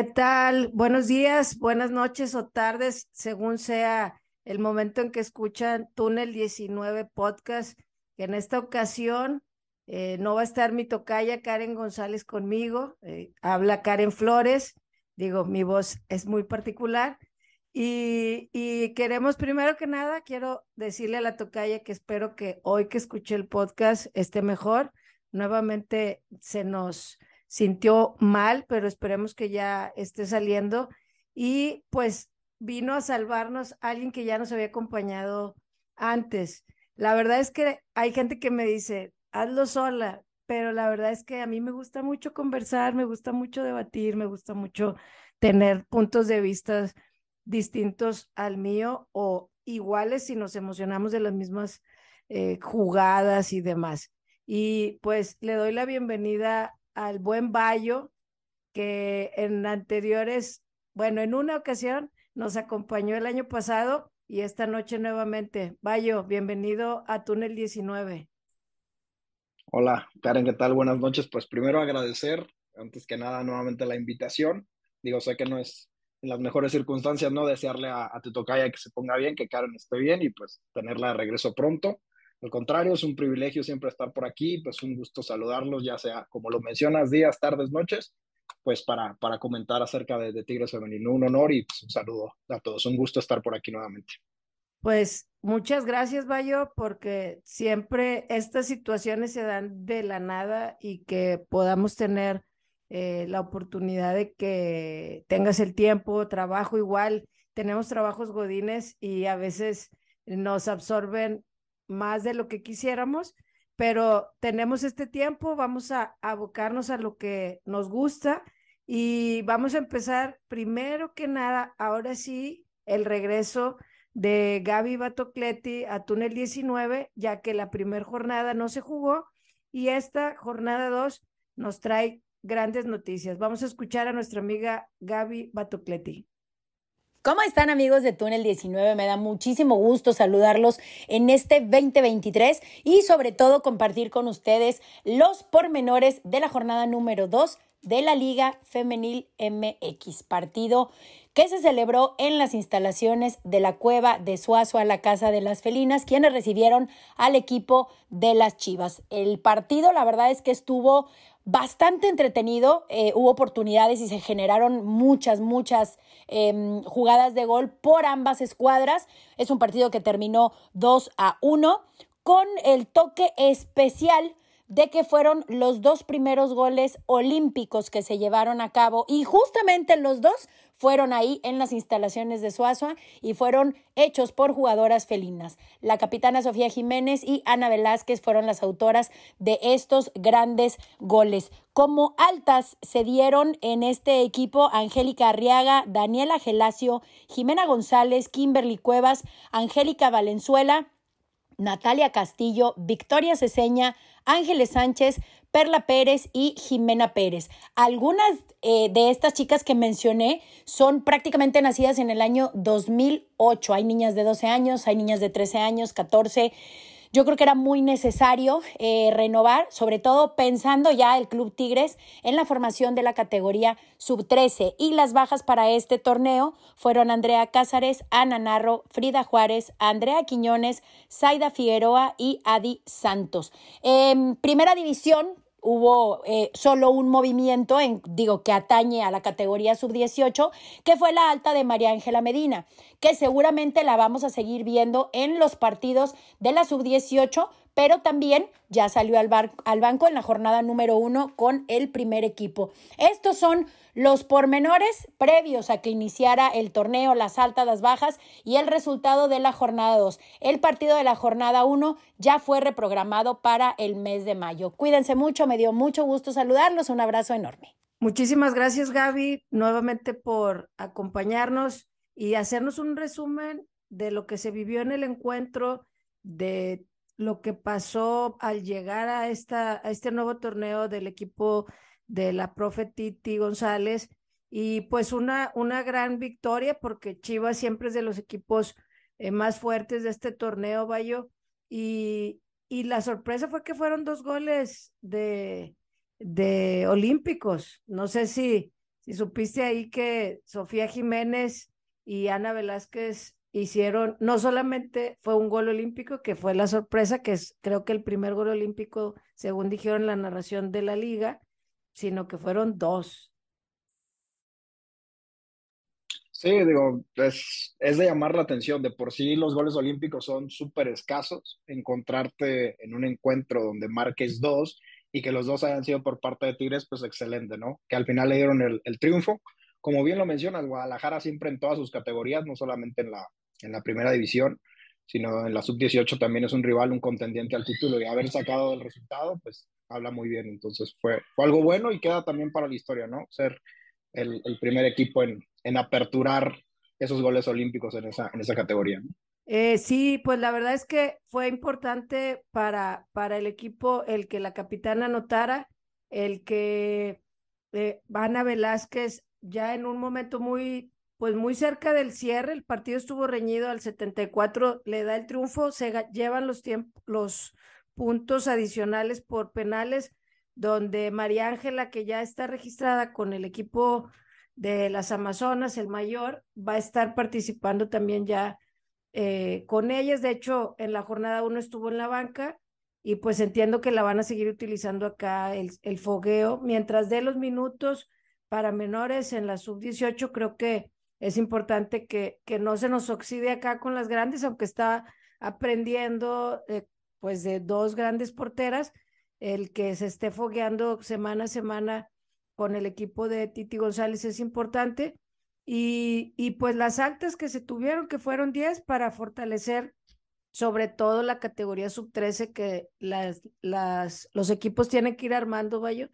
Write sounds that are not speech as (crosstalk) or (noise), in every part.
¿Qué tal? Buenos días, buenas noches o tardes, según sea el momento en que escuchan Túnel 19 Podcast, que en esta ocasión eh, no va a estar mi tocaya Karen González conmigo, eh, habla Karen Flores, digo, mi voz es muy particular. Y, y, queremos, primero que nada, quiero decirle a la tocaya que espero que hoy que escuché el podcast esté mejor. Nuevamente se nos sintió mal, pero esperemos que ya esté saliendo. Y pues vino a salvarnos alguien que ya nos había acompañado antes. La verdad es que hay gente que me dice, hazlo sola, pero la verdad es que a mí me gusta mucho conversar, me gusta mucho debatir, me gusta mucho tener puntos de vista distintos al mío o iguales si nos emocionamos de las mismas eh, jugadas y demás. Y pues le doy la bienvenida al buen Bayo, que en anteriores, bueno, en una ocasión nos acompañó el año pasado y esta noche nuevamente. Bayo, bienvenido a Túnel 19. Hola, Karen, ¿qué tal? Buenas noches. Pues primero agradecer, antes que nada, nuevamente la invitación. Digo, sé que no es en las mejores circunstancias, ¿no? Desearle a, a tu tocaya que se ponga bien, que Karen esté bien y pues tenerla de regreso pronto. Al contrario, es un privilegio siempre estar por aquí, pues un gusto saludarlos, ya sea como lo mencionas, días, tardes, noches, pues para, para comentar acerca de, Tigres Femenino. Un honor y pues, un saludo a todos. Un gusto estar por aquí nuevamente. Pues muchas gracias, Bayo, porque siempre estas situaciones se dan de la nada y que podamos tener eh, la oportunidad de que tengas el tiempo, trabajo igual. Tenemos trabajos godines y a veces nos absorben más de lo que quisiéramos, pero tenemos este tiempo, vamos a abocarnos a lo que nos gusta y vamos a empezar primero que nada, ahora sí, el regreso de Gaby Batocleti a Túnel 19, ya que la primera jornada no se jugó y esta jornada 2 nos trae grandes noticias. Vamos a escuchar a nuestra amiga Gaby Batocleti. ¿Cómo están amigos de Túnel 19? Me da muchísimo gusto saludarlos en este 2023 y sobre todo compartir con ustedes los pormenores de la jornada número 2 de la Liga Femenil MX, partido que se celebró en las instalaciones de la cueva de Suazo a la Casa de las Felinas, quienes recibieron al equipo de las Chivas. El partido, la verdad es que estuvo bastante entretenido, eh, hubo oportunidades y se generaron muchas, muchas em, jugadas de gol por ambas escuadras. Es un partido que terminó 2 a 1 con el toque especial de que fueron los dos primeros goles olímpicos que se llevaron a cabo y justamente los dos fueron ahí en las instalaciones de Suazua y fueron hechos por jugadoras felinas. La capitana Sofía Jiménez y Ana Velázquez fueron las autoras de estos grandes goles. Como altas se dieron en este equipo Angélica Arriaga, Daniela Gelacio, Jimena González, Kimberly Cuevas, Angélica Valenzuela, Natalia Castillo, Victoria Ceseña, Ángeles Sánchez, Perla Pérez y Jimena Pérez. Algunas eh, de estas chicas que mencioné son prácticamente nacidas en el año 2008. Hay niñas de 12 años, hay niñas de 13 años, 14. Yo creo que era muy necesario eh, renovar, sobre todo pensando ya el Club Tigres en la formación de la categoría sub-13. Y las bajas para este torneo fueron Andrea Cázares, Ana Narro, Frida Juárez, Andrea Quiñones, Zaida Figueroa y Adi Santos. En primera división, hubo eh, solo un movimiento, en, digo, que atañe a la categoría sub-18, que fue la alta de María Ángela Medina, que seguramente la vamos a seguir viendo en los partidos de la sub-18, pero también ya salió al, al banco en la jornada número uno con el primer equipo. Estos son los pormenores previos a que iniciara el torneo, las altas, las bajas y el resultado de la jornada 2. El partido de la jornada 1 ya fue reprogramado para el mes de mayo. Cuídense mucho, me dio mucho gusto saludarlos, un abrazo enorme. Muchísimas gracias Gaby nuevamente por acompañarnos y hacernos un resumen de lo que se vivió en el encuentro, de lo que pasó al llegar a, esta, a este nuevo torneo del equipo de la profe Titi González y pues una, una gran victoria porque Chivas siempre es de los equipos eh, más fuertes de este torneo, Bayo, y, y la sorpresa fue que fueron dos goles de, de olímpicos. No sé si si supiste ahí que Sofía Jiménez y Ana Velázquez hicieron, no solamente fue un gol olímpico, que fue la sorpresa, que es creo que el primer gol olímpico, según dijeron la narración de la liga, sino que fueron dos. Sí, digo, es, es de llamar la atención. De por sí los goles olímpicos son súper escasos. Encontrarte en un encuentro donde marques dos y que los dos hayan sido por parte de Tigres, pues excelente, ¿no? Que al final le dieron el, el triunfo. Como bien lo mencionas, Guadalajara siempre en todas sus categorías, no solamente en la, en la primera división, sino en la sub-18 también es un rival, un contendiente al título y haber sacado el resultado, pues habla muy bien. Entonces fue, fue algo bueno y queda también para la historia, ¿no? Ser el, el primer equipo en, en, aperturar esos goles olímpicos en esa, en esa categoría. Eh, sí, pues la verdad es que fue importante para, para el equipo el que la capitana anotara, el que eh, Ana Velázquez ya en un momento muy pues muy cerca del cierre, el partido estuvo reñido al 74, le da el triunfo, se llevan los, los puntos adicionales por penales, donde María Ángela, que ya está registrada con el equipo de las Amazonas, el mayor, va a estar participando también ya eh, con ellas. De hecho, en la jornada uno estuvo en la banca y pues entiendo que la van a seguir utilizando acá el, fogueo. Mientras de los minutos para menores en la sub-18, creo que es importante que, que no se nos oxide acá con las grandes, aunque está aprendiendo eh, pues de dos grandes porteras, el que se esté fogueando semana a semana con el equipo de Titi González es importante. Y, y pues las altas que se tuvieron, que fueron 10 para fortalecer sobre todo la categoría sub-13 que las, las, los equipos tienen que ir armando, Bayo,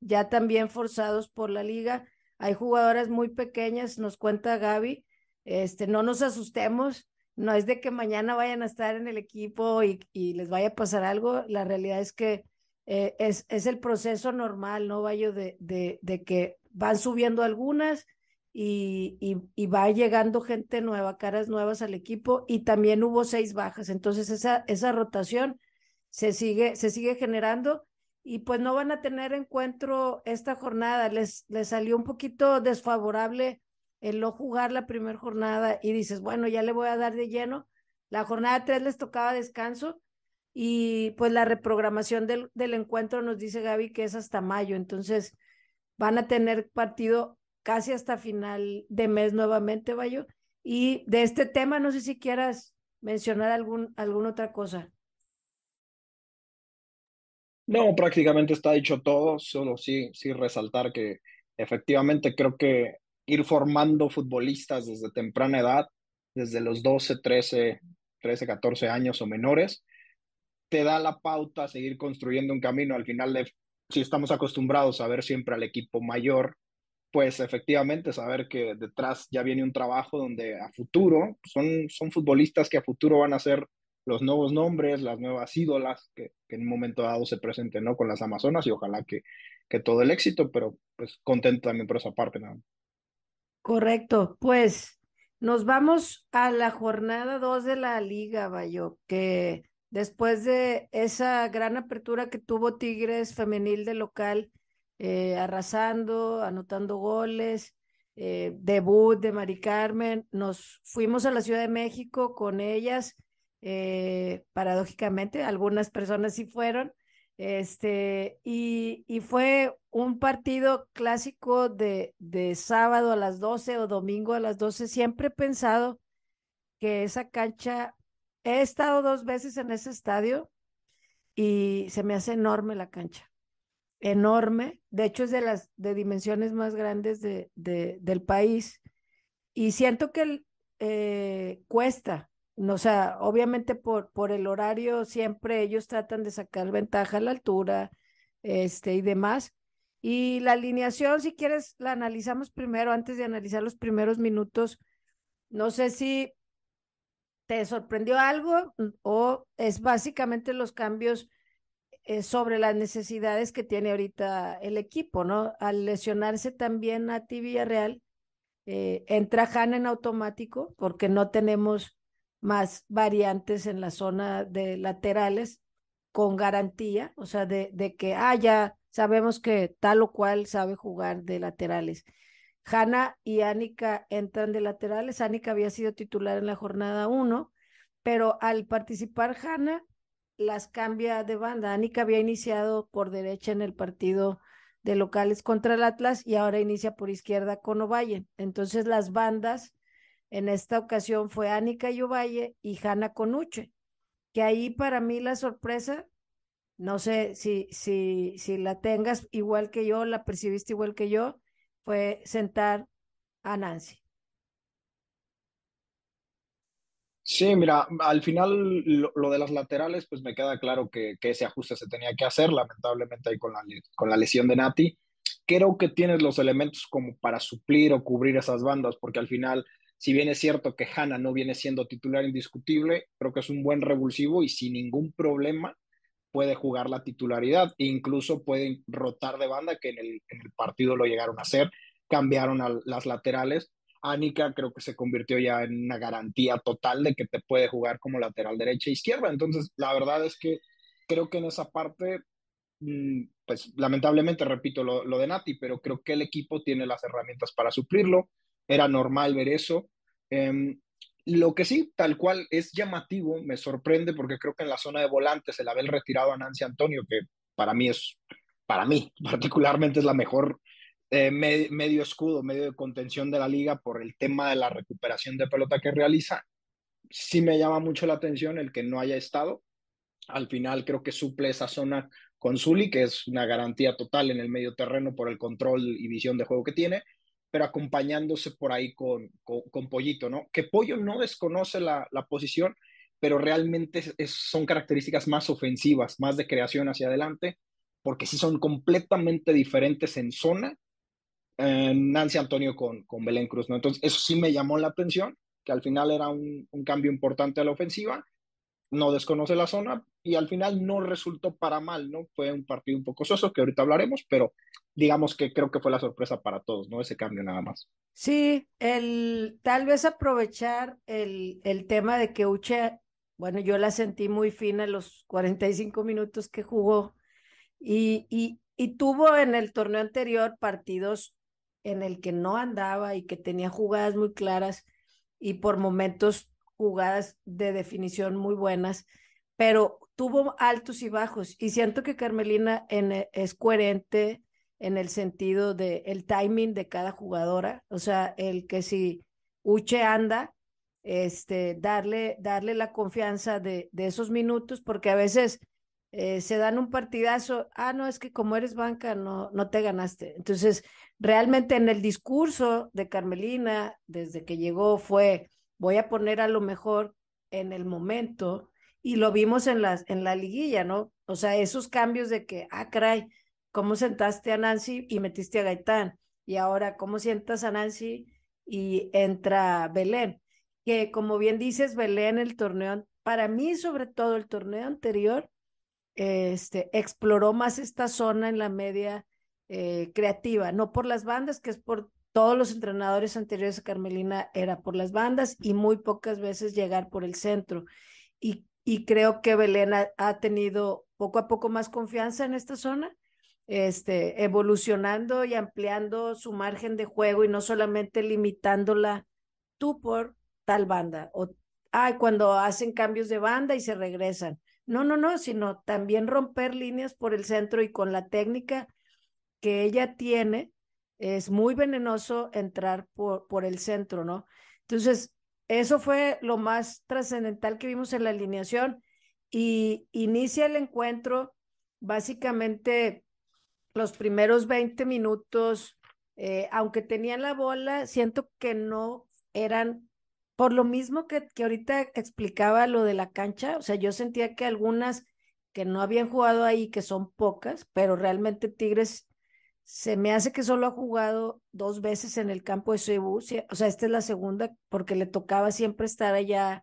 ya también forzados por la liga hay jugadoras muy pequeñas, nos cuenta Gaby, este, no nos asustemos, no es de que mañana vayan a estar en el equipo y, les vaya a pasar algo, la realidad es que eh, es, el proceso normal, ¿no, Vayo? De, de, de que van subiendo algunas y, va llegando gente nueva, caras nuevas al equipo y también hubo seis bajas, entonces esa, esa rotación se sigue, se sigue generando y pues no van a tener encuentro esta jornada. Les, les salió un poquito desfavorable el no jugar la primera jornada y dices, bueno, ya le voy a dar de lleno. La jornada 3 les tocaba descanso y pues la reprogramación del, del encuentro nos dice Gaby que es hasta mayo, entonces van a tener partido casi hasta final de mes nuevamente, Bayo. Y de este tema, no sé si quieras mencionar algún, alguna otra cosa. No, prácticamente está dicho todo, solo sí, sí resaltar que efectivamente creo que ir formando futbolistas desde temprana edad, desde los 12, 13, 13, 14 años o menores, te da la pauta a seguir construyendo un camino. Al final, de, si estamos acostumbrados a ver siempre al equipo mayor, pues efectivamente saber que detrás ya viene un trabajo donde a futuro son, son futbolistas que a futuro van a ser los nuevos nombres, las nuevas ídolas que, en un momento dado se presenten, ¿no? Con las Amazonas y ojalá que, que todo el éxito, pero pues contento también por esa parte, ¿no? Correcto, pues nos vamos a la jornada 2 de la liga, Bayo, que después de esa gran apertura que tuvo Tigres femenil de local, eh, arrasando, anotando goles, eh, debut de Mari Carmen, nos fuimos a la Ciudad de México con ellas eh, paradójicamente, algunas personas sí fueron, este, y, y fue un partido clásico de, de sábado a las 12 o domingo a las 12. Siempre he pensado que esa cancha, he estado dos veces en ese estadio y se me hace enorme la cancha, enorme, de hecho es de las de dimensiones más grandes de, de del país y siento que eh, cuesta, o sea, obviamente por, por el horario siempre ellos tratan de sacar ventaja a la altura este, y demás. Y la alineación, si quieres, la analizamos primero antes de analizar los primeros minutos. No sé si te sorprendió algo mm, o es básicamente los cambios eh, sobre las necesidades que tiene ahorita el equipo, ¿no? Al lesionarse también a Villarreal, eh, entra Han en automático porque no tenemos más variantes en la zona de laterales con garantía, o sea, de, de que, ah, ya sabemos que tal o cual sabe jugar de laterales. Hanna y Anika entran de laterales. Anika había sido titular en la jornada 1, pero al participar Hanna las cambia de banda. Anika había iniciado por derecha en el partido de locales contra el Atlas y ahora inicia por izquierda con Ovalle. Entonces las bandas en esta ocasión fue Anika y Ovalle y Hanna Conuche, que ahí para mí la sorpresa, no sé si, si, si la tengas igual que yo, la percibiste igual que yo, fue sentar a Nancy. Sí, mira, al final lo, de las laterales, pues me queda claro que, ese ajuste se tenía que hacer, lamentablemente ahí con la, con la lesión de Nati. Creo que tienes los elementos como para suplir o cubrir esas bandas, porque al final, si bien es cierto que Hanna no viene siendo titular indiscutible, creo que es un buen revulsivo y sin ningún problema puede jugar la titularidad, e incluso pueden rotar de banda, que en el, partido lo llegaron a hacer, cambiaron a las laterales Anika creo que se convirtió ya en una garantía total de que te puede jugar como lateral derecha e izquierda. Entonces, la verdad es que creo que en esa parte, mm, pues lamentablemente repito lo, de Nati, pero creo que el equipo tiene las herramientas para suplirlo. Era normal ver eso. Em, lo que sí, tal cual es llamativo, me sorprende porque creo que en la zona de volantes el haber retirado a Nancy Antonio, que para mí es, para mí (laughs) particularmente es la mejor eh, medio escudo, medio de contención de la liga por el tema de la recuperación de pelota que realiza. Sí me llama mucho la atención el que no haya estado. Al final creo que suple esa zona con Zuli, que es una garantía total en el medio terreno por el control y visión de juego que tiene, pero acompañándose por ahí con, con, Pollito, ¿no? Que Pollo no desconoce la, la posición, pero realmente son características más ofensivas, más de creación hacia adelante, porque sí son completamente diferentes en zona Nancy Antonio con, con Belén Cruz, ¿no? Entonces, eso sí me llamó la atención, que al final era un, un cambio importante a la ofensiva, no desconoce la zona y al final no resultó para mal, ¿no? Fue un partido un poco soso que ahorita hablaremos, pero digamos que creo que fue la sorpresa para todos, ¿no? Ese cambio nada más. Sí, el tal vez aprovechar el, el tema de que Uche, bueno, yo la sentí muy fina los 45 minutos que jugó y, y, y tuvo en el torneo anterior partidos en el que no andaba y que tenía jugadas muy claras y por momentos jugadas de definición muy buenas, pero tuvo altos y bajos y siento que Carmelina e, es coherente en el sentido de el timing de cada jugadora, o sea, el que si Uche anda, este, darle, darle la confianza de, esos minutos, porque a veces eh, se dan un partidazo, ah, no, es que como eres banca, no, no te ganaste. Entonces, realmente en el discurso de Carmelina, desde que llegó, fue, voy a poner a lo mejor en el momento, y lo vimos en, las, en la liguilla, ¿no? O sea, esos cambios de que, ah, caray, ¿cómo sentaste a Nancy y metiste a Gaitán? Y ahora, ¿cómo sientas a Nancy y entra Belén? Que como bien dices, Belén, el torneo, para mí sobre todo el torneo anterior, este, exploró más esta zona en la media eh, creativa, no por las bandas, que es por todos los entrenadores anteriores a Carmelina, era por las bandas y muy pocas veces llegar por el centro. Y, y creo que Belén ha, tenido poco a poco más confianza en esta zona, este, evolucionando y ampliando su margen de juego y no solamente limitándola tú por tal banda o ay, cuando hacen cambios de banda y se regresan. No, no, no, sino también romper líneas por el centro y con la técnica que ella tiene, es muy venenoso entrar por, por el centro, ¿no? Entonces, eso fue lo más trascendental que vimos en la alineación y inicia el encuentro básicamente los primeros 20 minutos, eh, aunque tenían la bola, siento que no eran por lo mismo que, que ahorita explicaba lo de la cancha, o sea, yo sentía que algunas que no habían jugado ahí, que son pocas, pero realmente Tigres se me hace que solo ha jugado dos veces en el campo de Cebu, o sea, esta es la segunda porque le tocaba siempre estar allá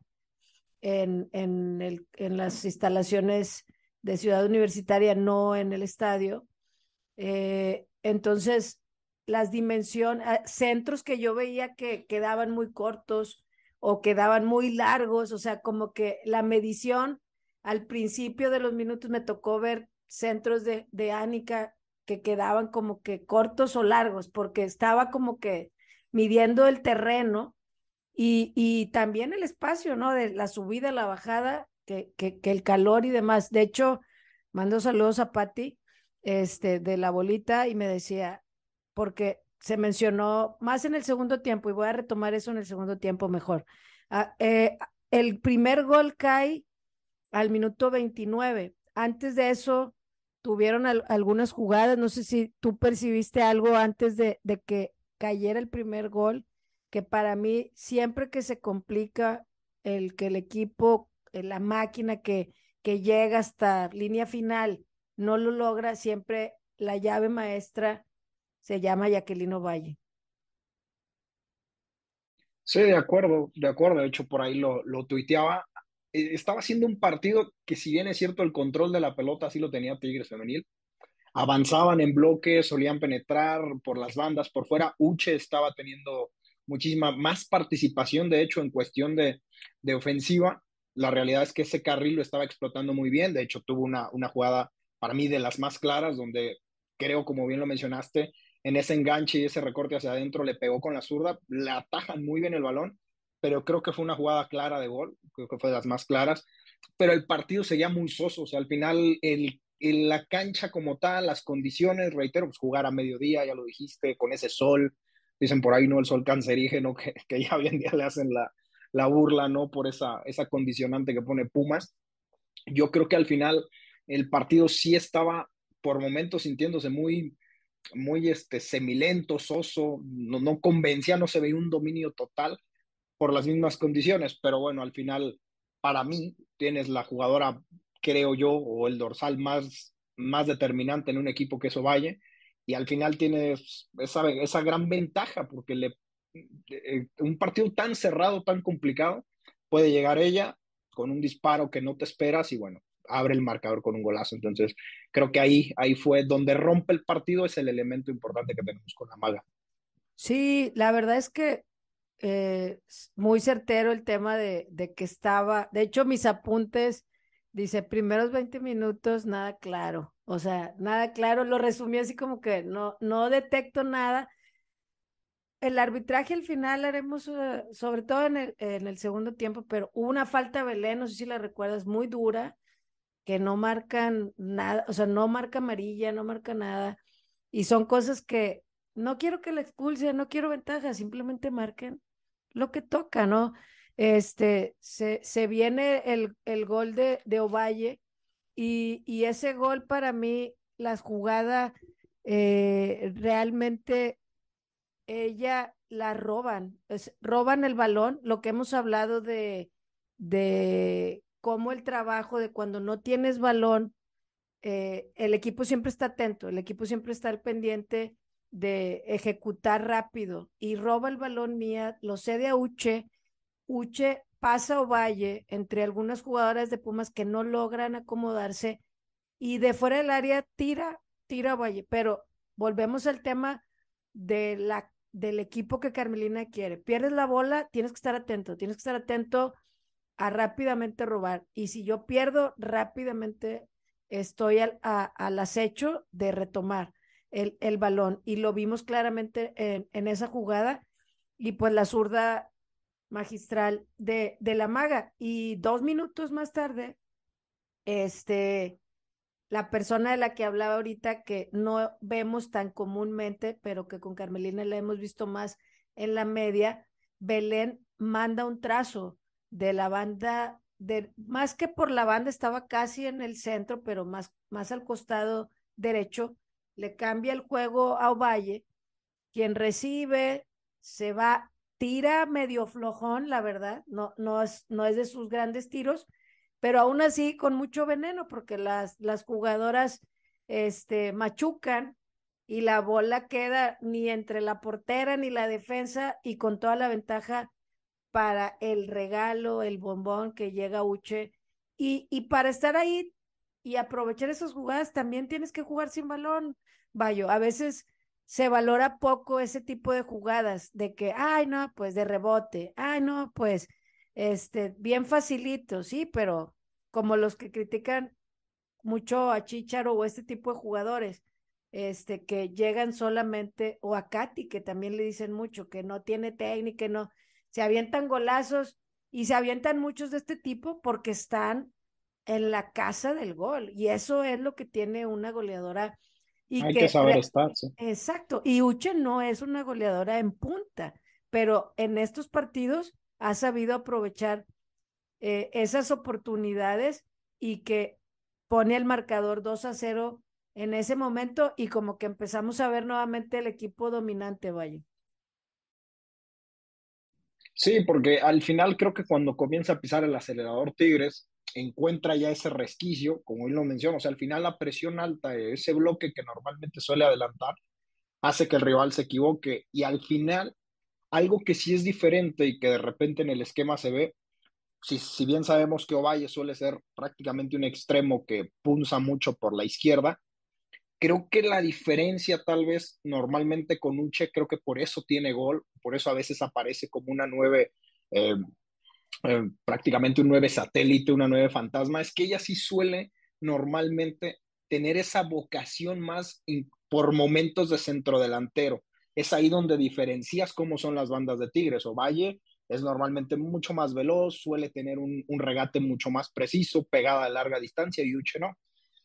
en, en, el, en las instalaciones de Ciudad Universitaria, no en el estadio. Eh, entonces, las dimensiones, ah, centros que yo veía que quedaban muy cortos, o quedaban muy largos, o sea, como que la medición al principio de los minutos me tocó ver centros de, de Ánica que quedaban como que cortos o largos, porque estaba como que midiendo el terreno y, y también el espacio, ¿no? De la subida, la bajada, que, que, el calor y demás. De hecho, mando saludos a Patti, este, de la bolita, y me decía, porque se mencionó más en el segundo tiempo, y voy a retomar eso en el segundo tiempo mejor. Ah, eh, el primer gol cae al minuto 29. Antes de eso, tuvieron algunas jugadas. No sé si tú percibiste algo antes de, de que cayera el primer gol, que para mí siempre que se complica el que el equipo, eh, la máquina que, que llega hasta línea final no lo logra, siempre la llave maestra se llama Jacqueline Valle. Sí, de acuerdo, de acuerdo. De hecho, por ahí lo, lo tuiteaba. Eh, estaba haciendo un partido que, si bien es cierto, el control de la pelota sí lo tenía Tigres Femenil, avanzaban en bloques, solían penetrar por las bandas, por fuera. Uche estaba teniendo muchísima más participación, de hecho, en cuestión de, de ofensiva. La realidad es que ese carril lo estaba explotando muy bien. De hecho, tuvo una, una jugada para mí de las más claras, donde creo, como bien lo mencionaste, en ese enganche y ese recorte hacia adentro le pegó con la zurda, le atajan muy bien el balón pero creo que fue una jugada clara de gol, creo que fue de las más claras, pero el partido seguía muy soso, o sea, al final el, la cancha como tal, las condiciones, reitero, pues jugar a mediodía, ya lo dijiste, con ese sol, dicen por ahí, ¿no? El sol cancerígeno, que, (laughs) que ya hoy en día le hacen la, la burla, ¿no? Por esa, esa condicionante que pone Pumas. Yo creo que al final el partido sí estaba por momentos sintiéndose muy, muy este, semilento, soso, no, no convencía, no se veía un dominio total, por las mismas condiciones, pero bueno, al final, para mí, tienes la jugadora, creo yo, o el dorsal más, más determinante en un equipo que eso vaya, y al final tienes esa, esa gran ventaja, porque le, eh, un partido tan cerrado, tan complicado, puede llegar ella con un disparo que no te esperas y bueno, abre el marcador con un golazo. Entonces, creo que ahí, ahí fue donde rompe el partido, es el elemento importante que tenemos con la maga. Sí, la verdad es que eh, muy certero el tema de, que estaba, de hecho mis apuntes, dice, primeros 20 minutos, nada claro, o sea, nada claro, lo resumí así como que no, no detecto nada. El arbitraje al final haremos, uh, sobre todo en el, en el segundo tiempo, pero hubo una falta Belén, no sé si la recuerdas, muy dura, que no marcan nada, o sea, no marca amarilla, no marca nada, y son cosas que no quiero que la expulsen, no quiero ventaja, simplemente marquen lo que toca, ¿no? Este, se, se viene el, el gol de, de Ovalle y, y, ese gol para mí, la jugada eh, realmente ella la roban, es, roban el balón, lo que hemos hablado de, de cómo el trabajo de cuando no tienes balón, eh, el equipo siempre está atento, el equipo siempre está pendiente de ejecutar rápido y roba el balón mía, lo cede a Uche, Uche pasa o Valle entre algunas jugadoras de Pumas que no logran acomodarse y de fuera del área tira, tira Valle, pero volvemos al tema de la, del equipo que Carmelina quiere. Pierdes la bola, tienes que estar atento, tienes que estar atento a rápidamente robar. Y si yo pierdo, rápidamente estoy al, al acecho de retomar el, el balón y lo vimos claramente en, en, esa jugada y pues la zurda magistral de, de la maga. Y dos minutos más tarde, este, la persona de la que hablaba ahorita que no vemos tan comúnmente, pero que con Carmelina la hemos visto más en la media, Belén manda un trazo de la banda, de, más que por la banda, estaba casi en el centro, pero más, más al costado derecho, le cambia el juego a Ovalle, quien recibe, se va, tira medio flojón, la verdad, no, no, es, no es de sus grandes tiros, pero aún así con mucho veneno, porque las, las jugadoras este, machucan y la bola queda ni entre la portera ni la defensa y con toda la ventaja para el regalo, el bombón que llega Uche. Y, y para estar ahí y aprovechar esas jugadas, también tienes que jugar sin balón. Vaya, a veces se valora poco ese tipo de jugadas, de que, ay, no, pues de rebote, ay, no, pues, este, bien facilito, sí, pero como los que critican mucho a Chicharo o este tipo de jugadores, este, que llegan solamente, o a Katy, que también le dicen mucho, que no tiene técnica, no, se avientan golazos y se avientan muchos de este tipo porque están en la casa del gol. Y eso es lo que tiene una goleadora. Y Hay que, saber estar. Exacto. Y Uche no es una goleadora en punta, pero en estos partidos ha sabido aprovechar eh, esas oportunidades y que pone el marcador 2 a 0 en ese momento y como que empezamos a ver nuevamente el equipo dominante, Valle. Sí, porque al final creo que cuando comienza a pisar el acelerador Tigres, encuentra ya ese resquicio, como él lo menciona, o sea, al final la presión alta, ese bloque que normalmente suele adelantar, hace que el rival se equivoque y al final, algo que sí es diferente y que de repente en el esquema se ve, si, si bien sabemos que Ovalle suele ser prácticamente un extremo que punza mucho por la izquierda, creo que la diferencia tal vez normalmente con Uche, creo que por eso tiene gol, por eso a veces aparece como una nueve, eh, eh, prácticamente un nueve satélite, una nueve fantasma, es que ella sí suele normalmente tener esa vocación más por momentos de centro delantero. Es ahí donde diferencias cómo son las bandas de Tigres. O Valle es normalmente mucho más veloz, suele tener un, un regate mucho más preciso, pegada a larga distancia, y Uche no.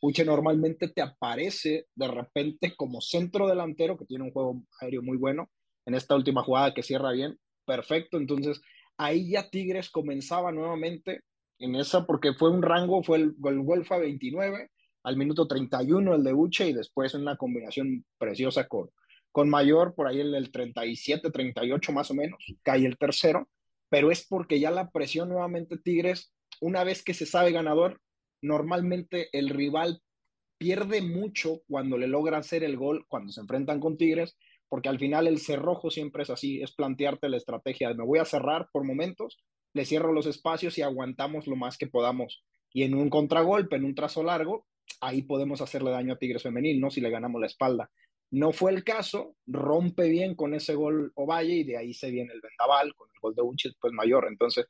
Uche normalmente te aparece de repente como centro delantero, que tiene un juego aéreo muy bueno, en esta última jugada que cierra bien, perfecto. Entonces, ahí ya Tigres comenzaba nuevamente en esa, porque fue un rango, fue el, el gol fue a 29, al minuto 31 el de Uche y después una combinación preciosa con, con Mayor, por ahí el del 37, 38 más o menos, cae el tercero, pero es porque ya la presión nuevamente Tigres, una vez que se sabe ganador, normalmente el rival pierde mucho cuando le logra hacer el gol, cuando se enfrentan con Tigres, porque al final el cerrojo siempre es así, es plantearte la estrategia de me voy a cerrar por momentos, le cierro los espacios y aguantamos lo más que podamos. Y en un contragolpe, en un trazo largo, ahí podemos hacerle daño a Tigres Femenil, ¿no? Si le ganamos la espalda. No fue el caso, rompe bien con ese gol Ovalle y de ahí se viene el vendaval con el gol de Uchi, pues mayor. Entonces,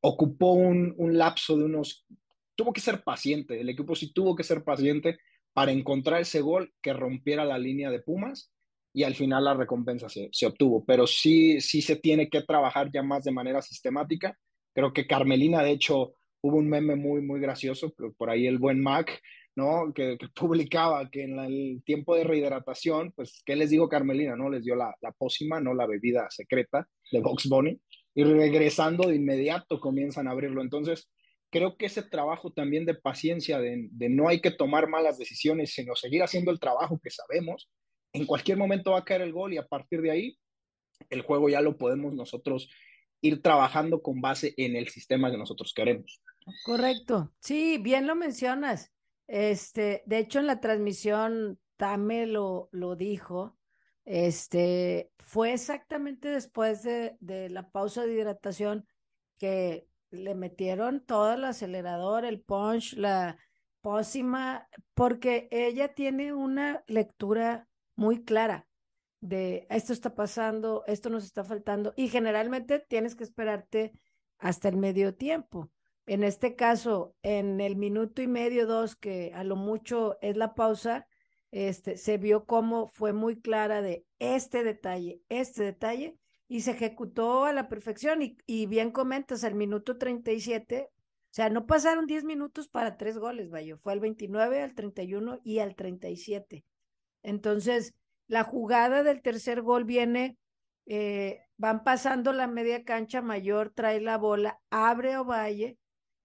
ocupó un lapso de unos tuvo que ser paciente, el equipo sí tuvo que ser paciente para encontrar ese gol que rompiera la línea de Pumas y al final la recompensa se, se, obtuvo, pero sí, sí se tiene que trabajar ya más de manera sistemática. Creo que Carmelina, de hecho, hubo un meme muy, muy gracioso, por ahí el buen Mac, ¿no? Que, publicaba que en el tiempo de rehidratación, pues, ¿qué les digo Carmelina? ¿No? Les dio la, la pócima, ¿no? La bebida secreta de Box Bunny, y regresando de inmediato comienzan a abrirlo. Entonces, creo que ese trabajo también de paciencia, de, no hay que tomar malas decisiones, sino seguir haciendo el trabajo que sabemos, en cualquier momento va a caer el gol y a partir de ahí el juego ya lo podemos nosotros ir trabajando con base en el sistema que nosotros queremos. Correcto. Sí, bien lo mencionas. Este, de hecho, en la transmisión, Tame lo, lo dijo. Este, fue exactamente después de, de la pausa de hidratación que le metieron todo el acelerador, el punch, la pócima, porque ella tiene una lectura muy clara de esto está pasando, esto nos está faltando, y generalmente tienes que esperarte hasta el medio tiempo. En este caso, en el minuto y medio, dos, que a lo mucho es la pausa, este, se vio cómo fue muy clara de este detalle, este detalle, y se ejecutó a la perfección. Y, y bien comentas, al minuto 37, o sea, no pasaron 10 minutos para tres goles, vaya, fue al 29, al 31 y al 37. Entonces, la jugada del tercer gol viene, eh, van pasando la media cancha mayor, trae la bola, abre Ovalle,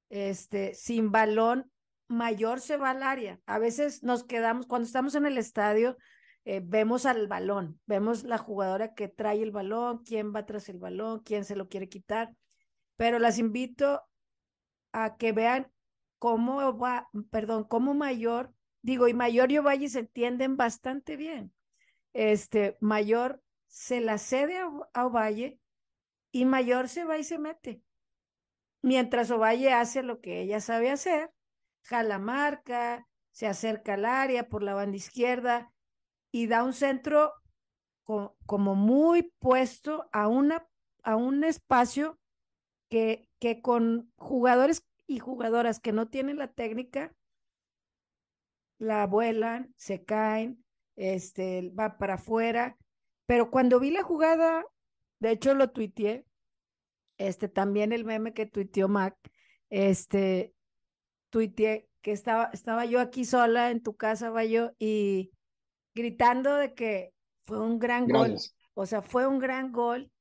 este, sin balón, mayor se va al área. A veces nos quedamos, cuando estamos en el estadio, eh, vemos al balón, vemos la jugadora que trae el balón, quién va tras el balón, quién se lo quiere quitar, pero las invito a que vean cómo va, perdón, cómo Mayor, digo, y Mayor y Ovalle se entienden bastante bien. Este, Mayor se la cede a, a Ovalle y Mayor se va y se mete. Mientras Ovalle hace lo que ella sabe hacer, jala marca, se acerca al área por la banda izquierda, y da un centro como muy puesto a, una, a un espacio que, que con jugadores y jugadoras que no tienen la técnica, la vuelan, se caen, este, va para afuera, pero cuando vi la jugada, de hecho lo tuiteé, este, también el meme que tuiteó Mac, este, tuiteé que estaba, estaba yo aquí sola en tu casa, yo y gritando de que fue un gran gol, o sea, fue un gran gol,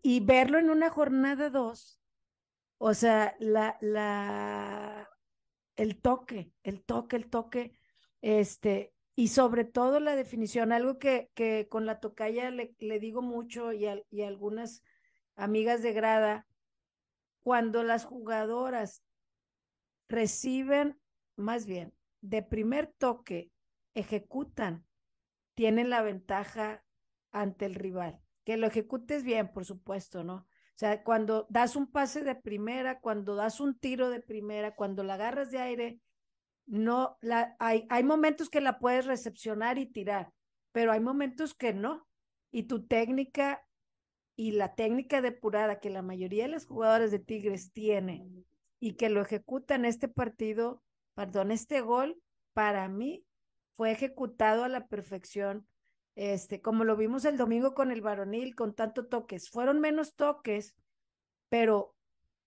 y verlo en una jornada dos, o sea, la, la, el toque, el toque, el toque, este, y sobre todo la definición, algo que, que con la tocaya le, le digo mucho y, y algunas amigas de grada, cuando las jugadoras reciben, más bien, de primer toque, ejecutan, tienen la ventaja ante el rival. Que lo ejecutes bien, por supuesto, ¿no? Sea, cuando das un pase de primera, cuando das un tiro de primera, cuando la agarras de aire, no, la, hay, hay momentos que la puedes recepcionar y tirar, pero hay momentos que no. Y tu técnica y la técnica depurada que la mayoría de los jugadores de Tigres tienen y que lo ejecutan este partido, perdón, este gol, para mí fue ejecutado a la perfección, este, como lo vimos el domingo con el varonil, con tanto toques. Fueron menos toques, pero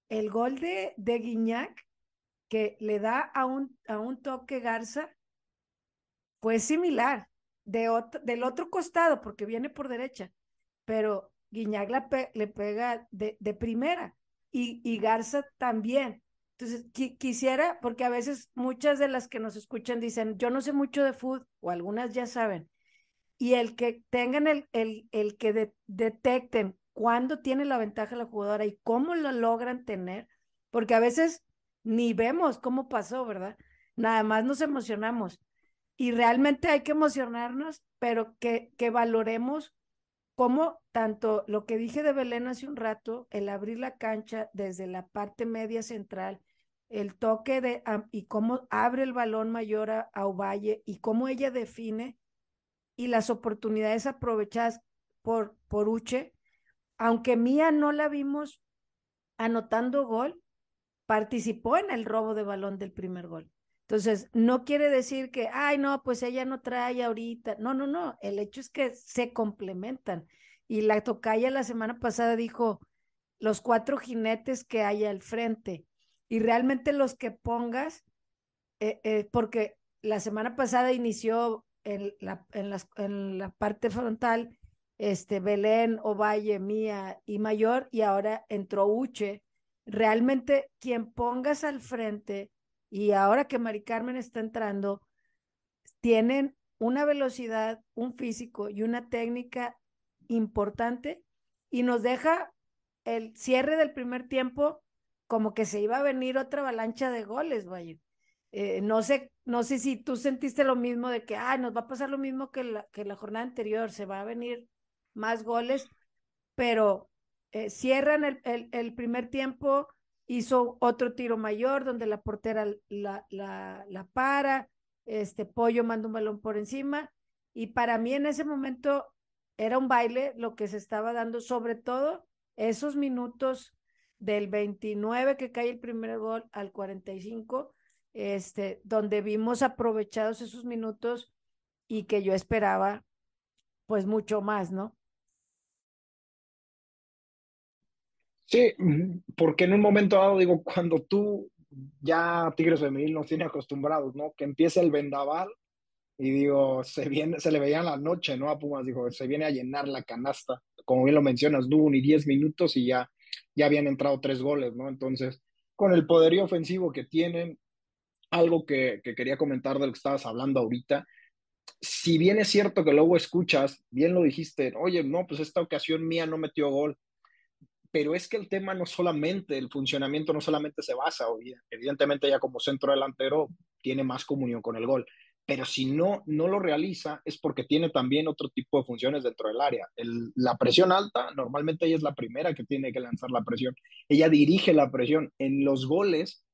el gol de, de Guiñac, que le da a un, a un toque Garza, fue similar, de del otro costado, porque viene por derecha, pero Guiñac le pega de, de primera y, y, Garza también. Entonces, quisiera, porque a veces muchas de las que nos escuchan dicen, yo no sé mucho de fútbol, o algunas ya saben, y el que tengan el, el, el que detecten cuándo tiene la ventaja la jugadora y cómo lo logran tener, porque a veces ni vemos cómo pasó, ¿verdad? Nada más nos emocionamos. Y realmente hay que emocionarnos, pero que, que valoremos cómo tanto lo que dije de Belén hace un rato, el abrir la cancha desde la parte media central, el toque de y cómo abre el balón mayor a, a Ovalle y cómo ella define y las oportunidades aprovechadas por, por Uche, aunque Mía no la vimos anotando gol, participó en el robo de balón del primer gol. Entonces, no quiere decir que, ay, no, pues ella no trae ahorita. No, no, no. El hecho es que se complementan. Y la tocaya la semana pasada dijo los cuatro jinetes que hay al frente. Y realmente los que pongas, eh, eh, porque la semana pasada inició en la, en, las, en la parte frontal este, Belén, Ovalle, Mía y Mayor, y ahora entró Uche. Realmente quien pongas al frente y ahora que Mari Carmen está entrando, tienen una velocidad, un físico y una técnica importante y nos deja el cierre del primer tiempo como que se iba a venir otra avalancha de goles, vaya. Eh, no sé, no sé si tú sentiste lo mismo de que, ah, nos va a pasar lo mismo que la, que la jornada anterior, se va a venir más goles, pero eh, cierran el, el, el, primer tiempo hizo otro tiro mayor donde la portera la, la, la para, este Pollo manda un balón por encima y para mí en ese momento era un baile lo que se estaba dando, sobre todo esos minutos del 29 que cae el primer gol al 45, este, donde vimos aprovechados esos minutos y que yo esperaba pues mucho más, ¿no? Sí, porque en un momento dado, digo, cuando tú ya Tigres Femenil nos tiene acostumbrados, ¿no? Que empieza el vendaval y digo, se, viene, se le veía en la noche, ¿no? A Pumas, dijo, se viene a llenar la canasta. Como bien lo mencionas, no ni 10 minutos y ya, ya habían entrado tres goles, ¿no? Entonces, con el poderío ofensivo que tienen, algo que, que quería comentar de lo que estabas hablando ahorita, si bien es cierto que luego escuchas, bien lo dijiste, oye, no, pues esta ocasión mía no metió gol, pero es que el tema no solamente, el funcionamiento no solamente se basa, evidentemente ya como centro delantero tiene más comunión con el gol, pero si no, no lo realiza es porque tiene también otro tipo de funciones dentro del área. la presión alta, normalmente ella es la primera que tiene que lanzar la presión, ella dirige la presión. En los goles,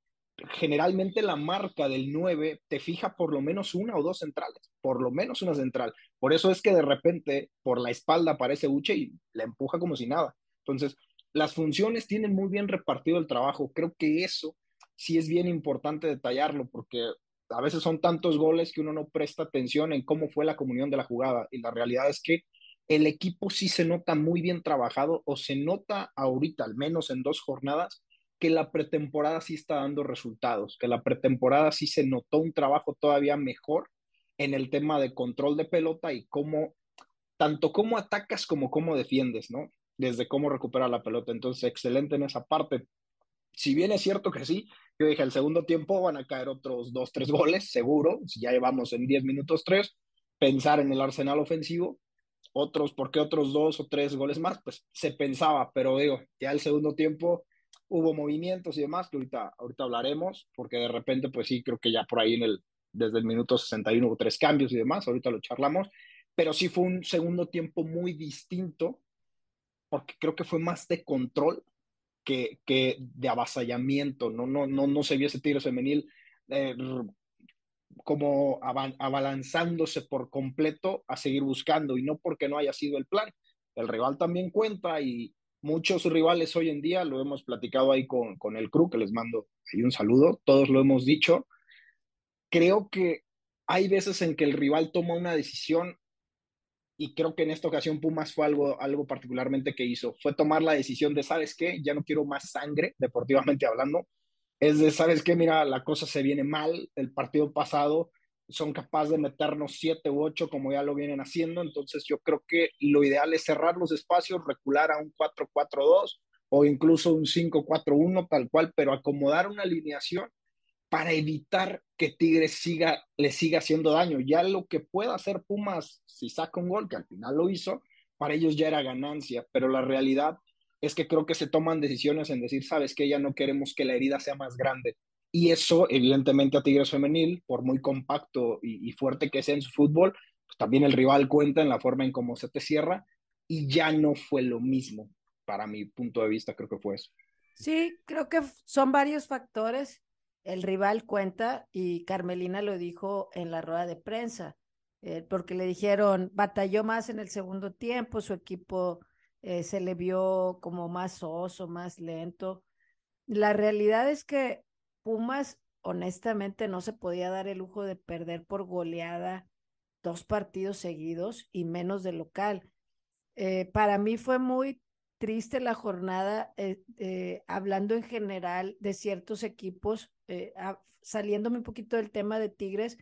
generalmente la marca del 9 te fija por lo menos una o dos centrales, por lo menos una central. Por eso es que de repente por la espalda aparece Uche y la empuja como si nada. Entonces, las funciones tienen muy bien repartido el trabajo. Creo que eso sí es bien importante detallarlo porque a veces son tantos goles que uno no presta atención en cómo fue la comunión de la jugada. Y la realidad es que el equipo sí se nota muy bien trabajado o se nota ahorita, al menos en dos jornadas, que la pretemporada sí está dando resultados, que la pretemporada sí se notó un trabajo todavía mejor en el tema de control de pelota y cómo, tanto cómo atacas como cómo defiendes, ¿no? Desde cómo recuperar la pelota. Entonces, excelente en esa parte. Si bien es cierto que sí, yo dije, el segundo tiempo van a caer otros dos, tres goles, seguro, si ya llevamos en 10 minutos tres, pensar en el arsenal ofensivo, otros, ¿por qué otros dos o tres goles más? Pues se pensaba, pero digo, ya el segundo tiempo hubo movimientos y demás, que ahorita, ahorita hablaremos, porque de repente, pues sí, creo que ya por ahí en el, desde el minuto 61 hubo tres cambios y demás, ahorita lo charlamos, pero sí fue un segundo tiempo muy distinto, porque creo que fue más de control que, que de avasallamiento, no, no, no, no se vio ese tiro femenil eh, como abalanzándose por completo a seguir buscando y no porque no haya sido el plan. El rival también cuenta y muchos rivales hoy en día, lo hemos platicado ahí con, con el crew, que les mando ahí un saludo, todos lo hemos dicho. Creo que hay veces en que el rival toma una decisión y creo que en esta ocasión Pumas fue algo, algo particularmente que hizo, fue tomar la decisión de, ¿sabes qué? Ya no quiero más sangre, deportivamente hablando, es de, ¿sabes qué? Mira, la cosa se viene mal, el partido pasado son capaces de meternos siete u ocho como ya lo vienen haciendo, entonces yo creo que lo ideal es cerrar los espacios, recular a un 4-4-2 o incluso un 5-4-1 tal cual, pero acomodar una alineación para evitar que Tigres siga, le siga haciendo daño. Ya lo que pueda hacer Pumas si saca un gol, que al final lo hizo, para ellos ya era ganancia, pero la realidad es que creo que se toman decisiones en decir, sabes que ya no queremos que la herida sea más grande. Y eso, evidentemente, a Tigres Femenil, por muy compacto y, fuerte que sea en su fútbol, pues también el rival cuenta en la forma en cómo se te cierra y ya no fue lo mismo. Para mi punto de vista, creo que fue eso. Sí, creo que son varios factores. El rival cuenta y Carmelina lo dijo en la rueda de prensa, eh, porque le dijeron, batalló más en el segundo tiempo, su equipo eh, se le vio como más oso, más lento. La realidad es que Pumas, honestamente, no se podía dar el lujo de perder por goleada dos partidos seguidos y menos de local. Eh, para mí fue muy triste la jornada, eh, hablando en general de ciertos equipos, saliéndome un poquito del tema de Tigres,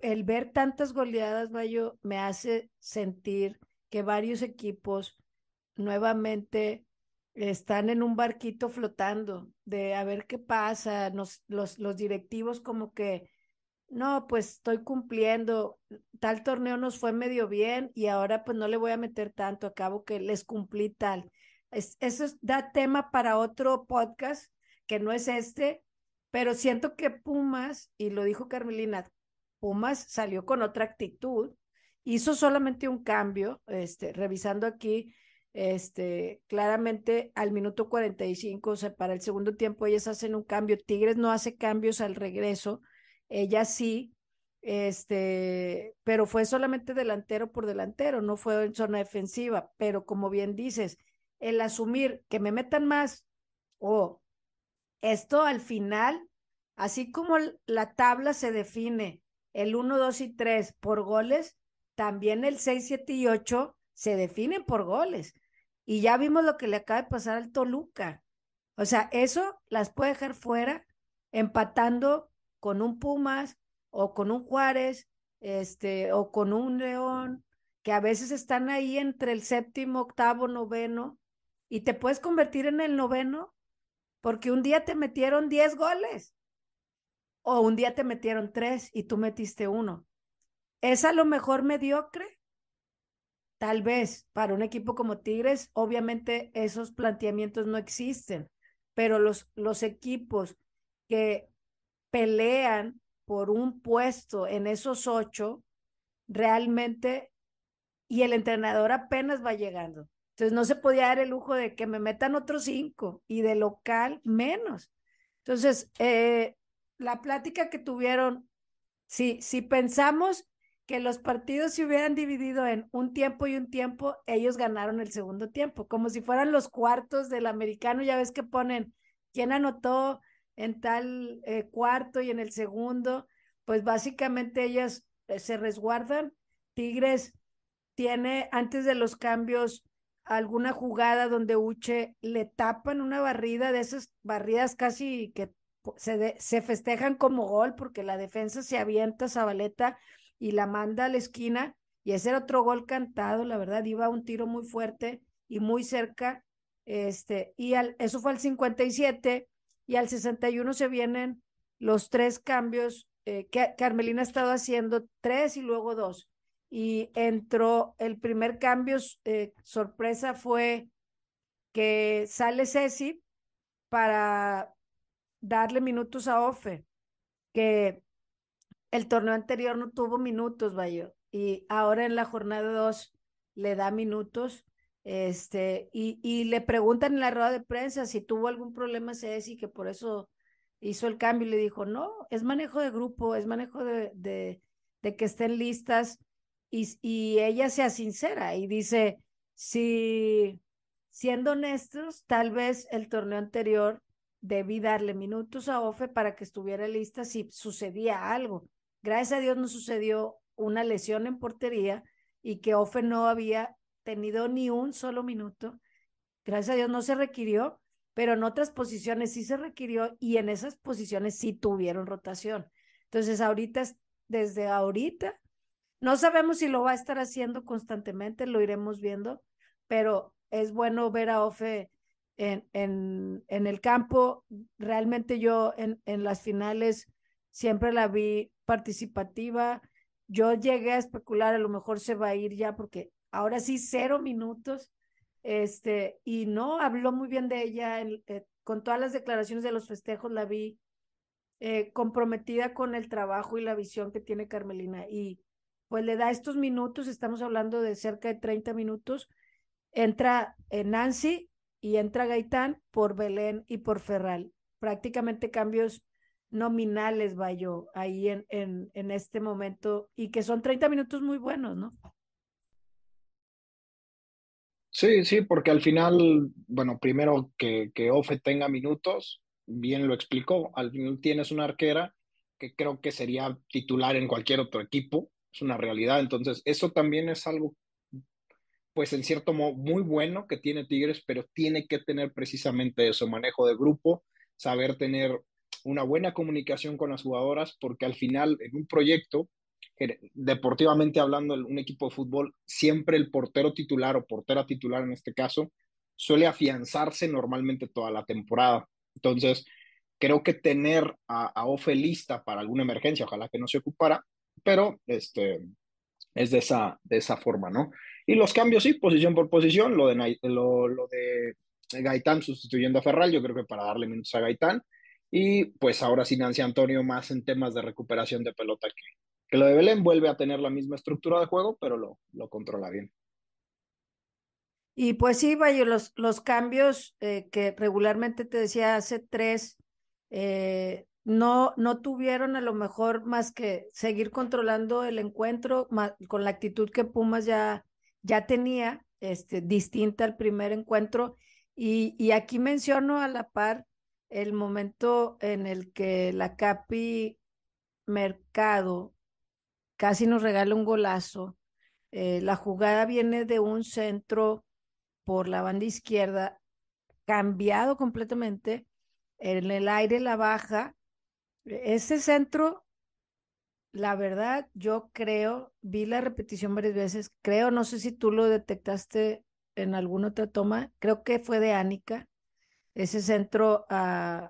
el ver tantas goleadas, Mayo, me hace sentir que varios equipos nuevamente están en un barquito flotando de a ver qué pasa, los, los directivos como que, no, pues estoy cumpliendo, tal torneo nos fue medio bien y ahora pues no le voy a meter tanto, acabo que les cumplí tal. Es, eso da tema para otro podcast que no es este, pero siento que Pumas, y lo dijo Carmelina, Pumas salió con otra actitud, hizo solamente un cambio, este, revisando aquí, este, claramente al minuto 45, o sea, para el segundo tiempo ellas hacen un cambio, Tigres no hace cambios al regreso, ella sí, este, pero fue solamente delantero por delantero, no fue en zona defensiva, pero como bien dices, el asumir que me metan más o esto al final, así como la tabla se define el 1, 2 y 3 por goles, también el 6, 7 y 8 se definen por goles. Y ya vimos lo que le acaba de pasar al Toluca. O sea, eso las puede dejar fuera empatando con un Pumas o con un Juárez, este, o con un León, que a veces están ahí entre el séptimo, octavo, noveno, y te puedes convertir en el noveno porque un día te metieron 10 goles o un día te metieron 3 y tú metiste uno. ¿Es a lo mejor mediocre? Tal vez para un equipo como Tigres, obviamente esos planteamientos no existen, pero los, los equipos que pelean por un puesto en esos ocho, realmente, y el entrenador apenas va llegando. Entonces no se podía dar el lujo de que me metan otros cinco y de local menos. Entonces, eh, la plática que tuvieron, si, si pensamos que los partidos se hubieran dividido en un tiempo y un tiempo, ellos ganaron el segundo tiempo, como si fueran los cuartos del americano, ya ves que ponen quién anotó en tal eh, cuarto y en el segundo, pues básicamente ellas eh, se resguardan. Tigres tiene antes de los cambios alguna jugada donde Uche le tapan una barrida de esas barridas casi que se, se festejan como gol porque la defensa se avienta Zabaleta y la manda a la esquina y ese era otro gol cantado, la verdad, iba un tiro muy fuerte y muy cerca, este, y al, eso fue al 57 y al 61 se vienen los tres cambios eh, que Carmelina ha estado haciendo, tres y luego dos. Y entró el primer cambio, eh, sorpresa fue que sale Ceci para darle minutos a Ofe, que el torneo anterior no tuvo minutos, vaya, y ahora en la jornada 2 le da minutos, este, y, y, le preguntan en la rueda de prensa si tuvo algún problema Ceci, que por eso hizo el cambio, y le dijo, no, es manejo de grupo, es manejo de, de, de que estén listas, y, y ella sea sincera, y dice, si, siendo honestos, tal vez el torneo anterior debí darle minutos a Ofe para que estuviera lista si sucedía algo. Gracias a Dios no sucedió una lesión en portería y que Ofe no había tenido ni un solo minuto. Gracias a Dios no se requirió, pero en otras posiciones sí se requirió y en esas posiciones sí tuvieron rotación. Entonces, ahorita, desde ahorita, no sabemos si lo va a estar haciendo constantemente, lo iremos viendo, pero es bueno ver a Ofe en, el campo. Realmente yo en las finales siempre la vi participativa. Yo llegué a especular, a lo mejor se va a ir ya porque ahora sí cero minutos. Este, y no, habló muy bien de ella, eh, con todas las declaraciones de los festejos la vi eh, comprometida con el trabajo y la visión que tiene Carmelina. Y pues le da estos minutos, estamos hablando de cerca de 30 minutos. Entra eh, Nancy y entra Gaitán por Belén y por Ferral. Prácticamente cambios nominales, vaya, ahí en, en, en este momento y que son 30 minutos muy buenos, ¿no? Sí, sí, porque al final, bueno, primero que, que Ofe tenga minutos, bien lo explicó, al final tienes una arquera que creo que sería titular en cualquier otro equipo, es una realidad, entonces eso también es algo pues en cierto modo muy bueno que tiene Tigres, pero tiene que tener precisamente eso, manejo de grupo, saber tener una buena comunicación con las jugadoras, porque al final en un proyecto, deportivamente hablando, un equipo de fútbol, siempre el portero titular o portera titular en este caso, suele afianzarse normalmente toda la temporada. Entonces, creo que tener a, a Ofe lista para alguna emergencia, ojalá que no se ocupara, pero este, es de esa, de esa forma, ¿no? Y los cambios, sí, posición por posición, lo de, lo, lo de Gaitán sustituyendo a Ferral, yo creo que para darle minutos a Gaitán, y pues ahora sí Nancy Antonio más en temas de recuperación de pelota que, que lo de Belén vuelve a tener la misma estructura de juego, pero lo, lo controla bien. Y pues sí, vaya, los, los cambios eh, que regularmente te decía hace tres, eh, no, no tuvieron a lo mejor más que seguir controlando el encuentro con la actitud que Pumas ya, ya tenía, este, distinta al primer encuentro. Y, y aquí menciono a la par el momento en el que la Capi Mercado casi nos regala un golazo. Eh, la jugada viene de un centro por la banda izquierda, cambiado completamente. En el aire la baja. Ese centro, la verdad, yo creo, vi la repetición varias veces, creo, no sé si tú lo detectaste en alguna otra toma, creo que fue de Ánica ese centro, uh,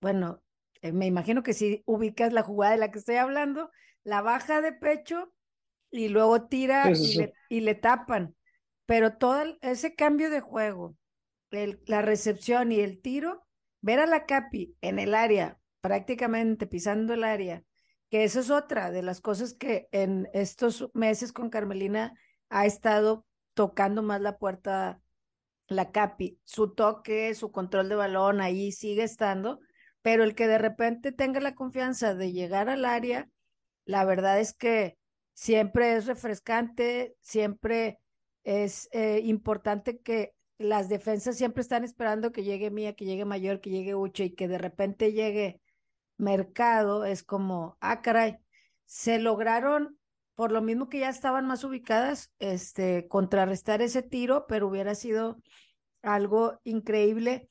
bueno, eh, me imagino que si ubicas la jugada de la que estoy hablando, la baja de pecho y luego tira y, le, y, le, tapan. Pero todo ese cambio de juego, el, la recepción y el tiro, ver a la Capi en el área, prácticamente pisando el área, que eso es otra de las cosas que en estos meses con Carmelina ha estado tocando más la puerta la Capi, su toque, su control de balón ahí sigue estando, pero el que de repente tenga la confianza de llegar al área, la verdad es que siempre es refrescante, siempre es eh, importante que las defensas siempre están esperando que llegue Mía, que llegue Mayor, que llegue Uche y que de repente llegue Mercado, es como, ah, caray, se lograron, por lo mismo que ya estaban más ubicadas, este, contrarrestar ese tiro, pero hubiera sido algo increíble.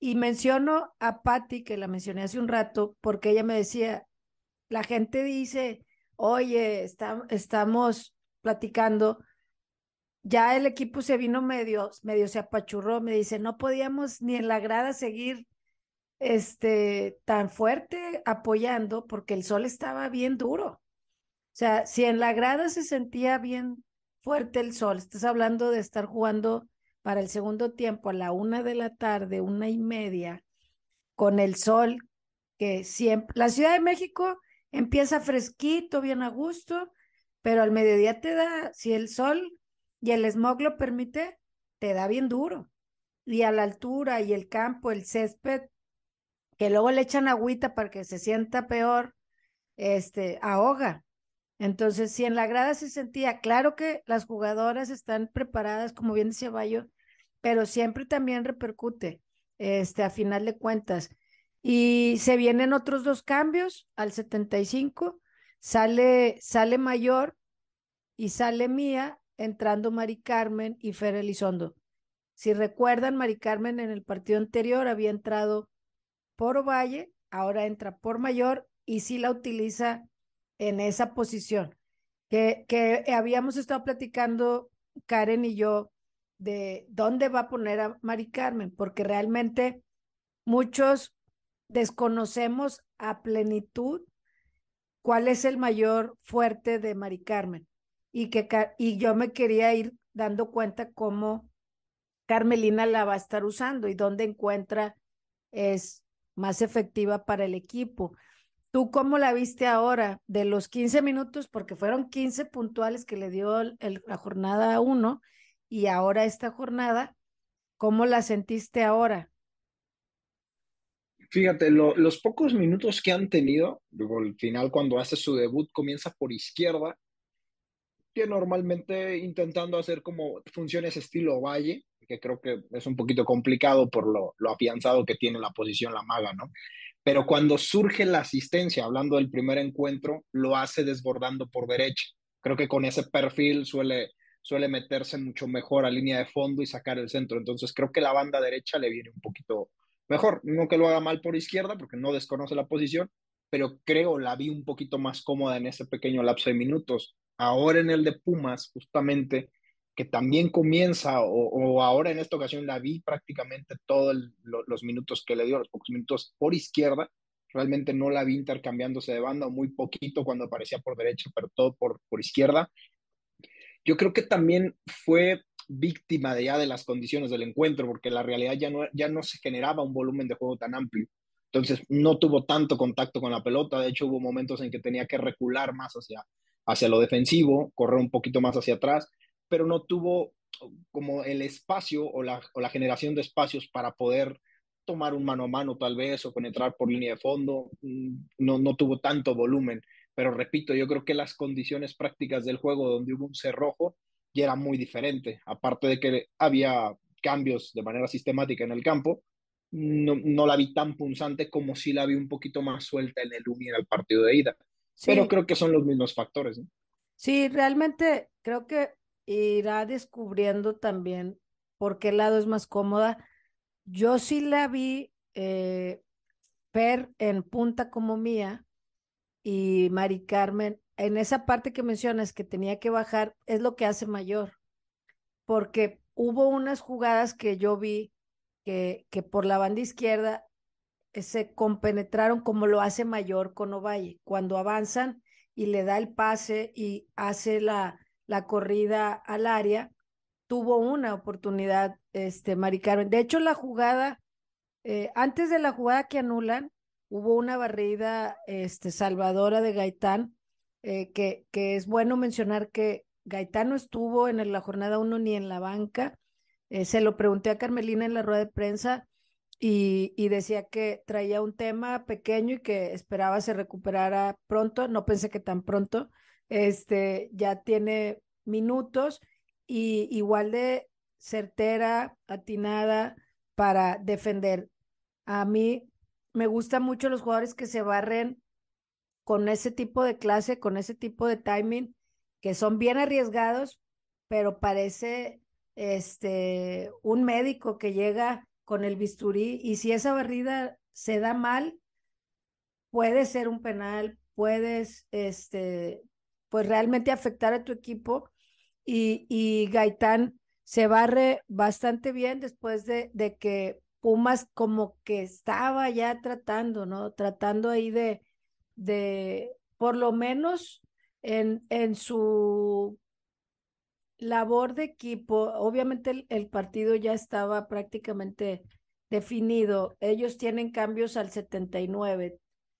Y menciono a Patti, que la mencioné hace un rato, porque ella me decía, la gente dice, oye, estamos platicando, ya el equipo se vino medio, medio se apachurró, me dice, no podíamos ni en la grada seguir este, tan fuerte apoyando porque el sol estaba bien duro. O sea, si en la grada se sentía bien fuerte el sol, estás hablando de estar jugando para el segundo tiempo a la una de la tarde, una y media, con el sol que siempre, la Ciudad de México empieza fresquito, bien a gusto, pero al mediodía te da, si el sol y el smog lo permite, te da bien duro. Y a la altura y el campo, el césped, que luego le echan agüita para que se sienta peor, este, ahoga. Entonces, si en la grada se sentía, claro que las jugadoras están preparadas, como bien decía Bayo, pero siempre también repercute, este, a final de cuentas. Y se vienen otros dos cambios al 75, sale, sale mayor y sale mía entrando Mari Carmen y Fer Elizondo. Si recuerdan, Mari Carmen en el partido anterior había entrado por Ovalle, ahora entra por Mayor y sí la utiliza en esa posición. Que, que habíamos estado platicando Karen y yo de dónde va a poner a Mari Carmen, porque realmente muchos desconocemos a plenitud cuál es el mayor fuerte de Mari Carmen y, que, y yo me quería ir dando cuenta cómo Carmelina la va a estar usando y dónde encuentra es más efectiva para el equipo. ¿Tú cómo la viste ahora de los 15 minutos? Porque fueron 15 puntuales que le dio la jornada 1 y ahora esta jornada, ¿cómo la sentiste ahora? Fíjate, los pocos minutos que han tenido, luego al final cuando hace su debut comienza por izquierda que normalmente intentando hacer como funciones estilo Valle, que creo que es un poquito complicado por lo, lo afianzado que tiene la posición la maga, ¿no? Pero cuando surge la asistencia, hablando del primer encuentro, lo hace desbordando por derecha. Creo que con ese perfil suele, suele meterse mucho mejor a línea de fondo y sacar el centro. Entonces creo que la banda derecha le viene un poquito mejor. No que lo haga mal por izquierda, porque no desconoce la posición, pero creo la vi un poquito más cómoda en ese pequeño lapso de minutos ahora en el de Pumas, justamente, que también comienza, o, ahora en esta ocasión la vi prácticamente todos los minutos que le dio, los pocos minutos por izquierda, realmente no la vi intercambiándose de banda, muy poquito cuando aparecía por derecha, pero todo por, por izquierda. Yo creo que también fue víctima de ya de las condiciones del encuentro, porque la realidad ya no, ya no se generaba un volumen de juego tan amplio. Entonces no tuvo tanto contacto con la pelota, de hecho hubo momentos en que tenía que recular más hacia, hacia lo defensivo, correr un poquito más hacia atrás, pero no tuvo como el espacio o la, o la generación de espacios para poder tomar un mano a mano tal vez o penetrar por línea de fondo, mm, no, no tuvo tanto volumen. Pero repito, yo creo que las condiciones prácticas del juego donde hubo un cerrojo ya era muy diferente. Aparte de que había cambios de manera sistemática en el campo, no, no la vi tan punzante como si la vi un poquito más suelta en el UMI en el partido de ida. Pero creo que son los mismos factores. Sí, realmente creo que irá descubriendo también por qué lado es más cómoda. Yo sí la vi eh, Per en punta como mía y Mari Carmen en esa parte que mencionas que tenía que bajar es lo que hace mayor, porque hubo unas jugadas que yo vi que, que por la banda izquierda se compenetraron como lo hace Mayor con Ovalle, cuando avanzan y le da el pase y hace la, la corrida al área, tuvo una oportunidad, este, Mari Carmen. De hecho, la jugada, eh, antes de la jugada que anulan, hubo una barrida este, salvadora de Gaitán, eh, que, que es bueno mencionar que Gaitán no estuvo en la jornada uno ni en la banca. Eh, se lo pregunté a Carmelina en la rueda de prensa y, decía que traía un tema pequeño y que esperaba se recuperara pronto, no pensé que tan pronto, este, ya tiene minutos y igual de certera, atinada para defender. A mí me gustan mucho los jugadores que se barren con ese tipo de clase, con ese tipo de timing, que son bien arriesgados, pero parece este un médico que llega con el bisturí y si esa barrida se da mal, puede ser un penal, puedes este pues realmente afectar a tu equipo y, y Gaitán se barre bastante bien después de, de que Pumas como que estaba ya tratando, ¿no? Tratando ahí de, de por lo menos en, en su labor de equipo, obviamente el, partido ya estaba prácticamente definido. Ellos tienen cambios al 79.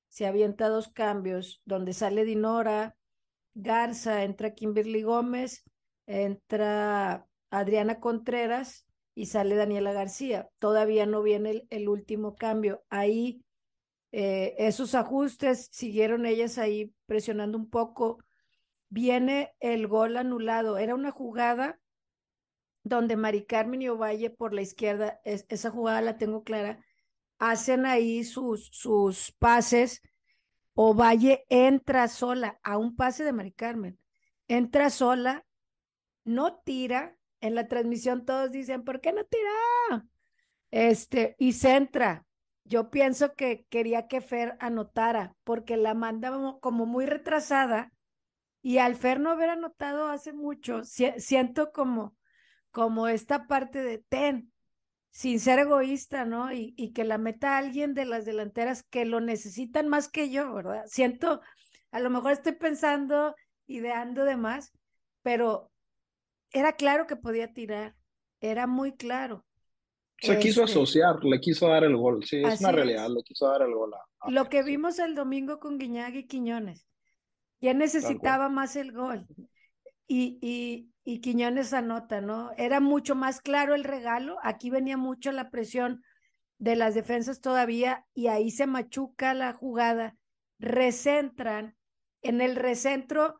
Se avienta dos cambios, donde sale Dinora, Garza, entra Kimberly Gómez, entra Adriana Contreras y sale Daniela García. Todavía no viene el, último cambio. Ahí eh, esos ajustes siguieron ellas ahí presionando un poco viene el gol anulado. Era una jugada donde Mari Carmen y Ovalle por la izquierda, esa jugada la tengo clara, hacen ahí sus, sus pases. Ovalle entra sola a un pase de Mari Carmen. Entra sola, no tira. En la transmisión todos dicen, ¿por qué no tira? Este, y se entra. Yo pienso que quería que Fer anotara porque la mandaba como muy retrasada y al Fer no haber anotado hace mucho, siento como, como esta parte de ten, sin ser egoísta, ¿no? Y, y que la meta alguien de las delanteras que lo necesitan más que yo, ¿verdad? Siento, a lo mejor estoy pensando, ideando de más, pero era claro que podía tirar, era muy claro. Se quiso este asociar, le quiso dar el gol, sí, es una realidad, le quiso dar el gol. A, Lo que vimos el domingo con Guiñaga y Quiñones, ya necesitaba más el gol. Y, y, y Quiñones anota, ¿no? Era mucho más claro el regalo. Aquí venía mucho la presión de las defensas todavía y ahí se machuca la jugada. Recentran. En el recentro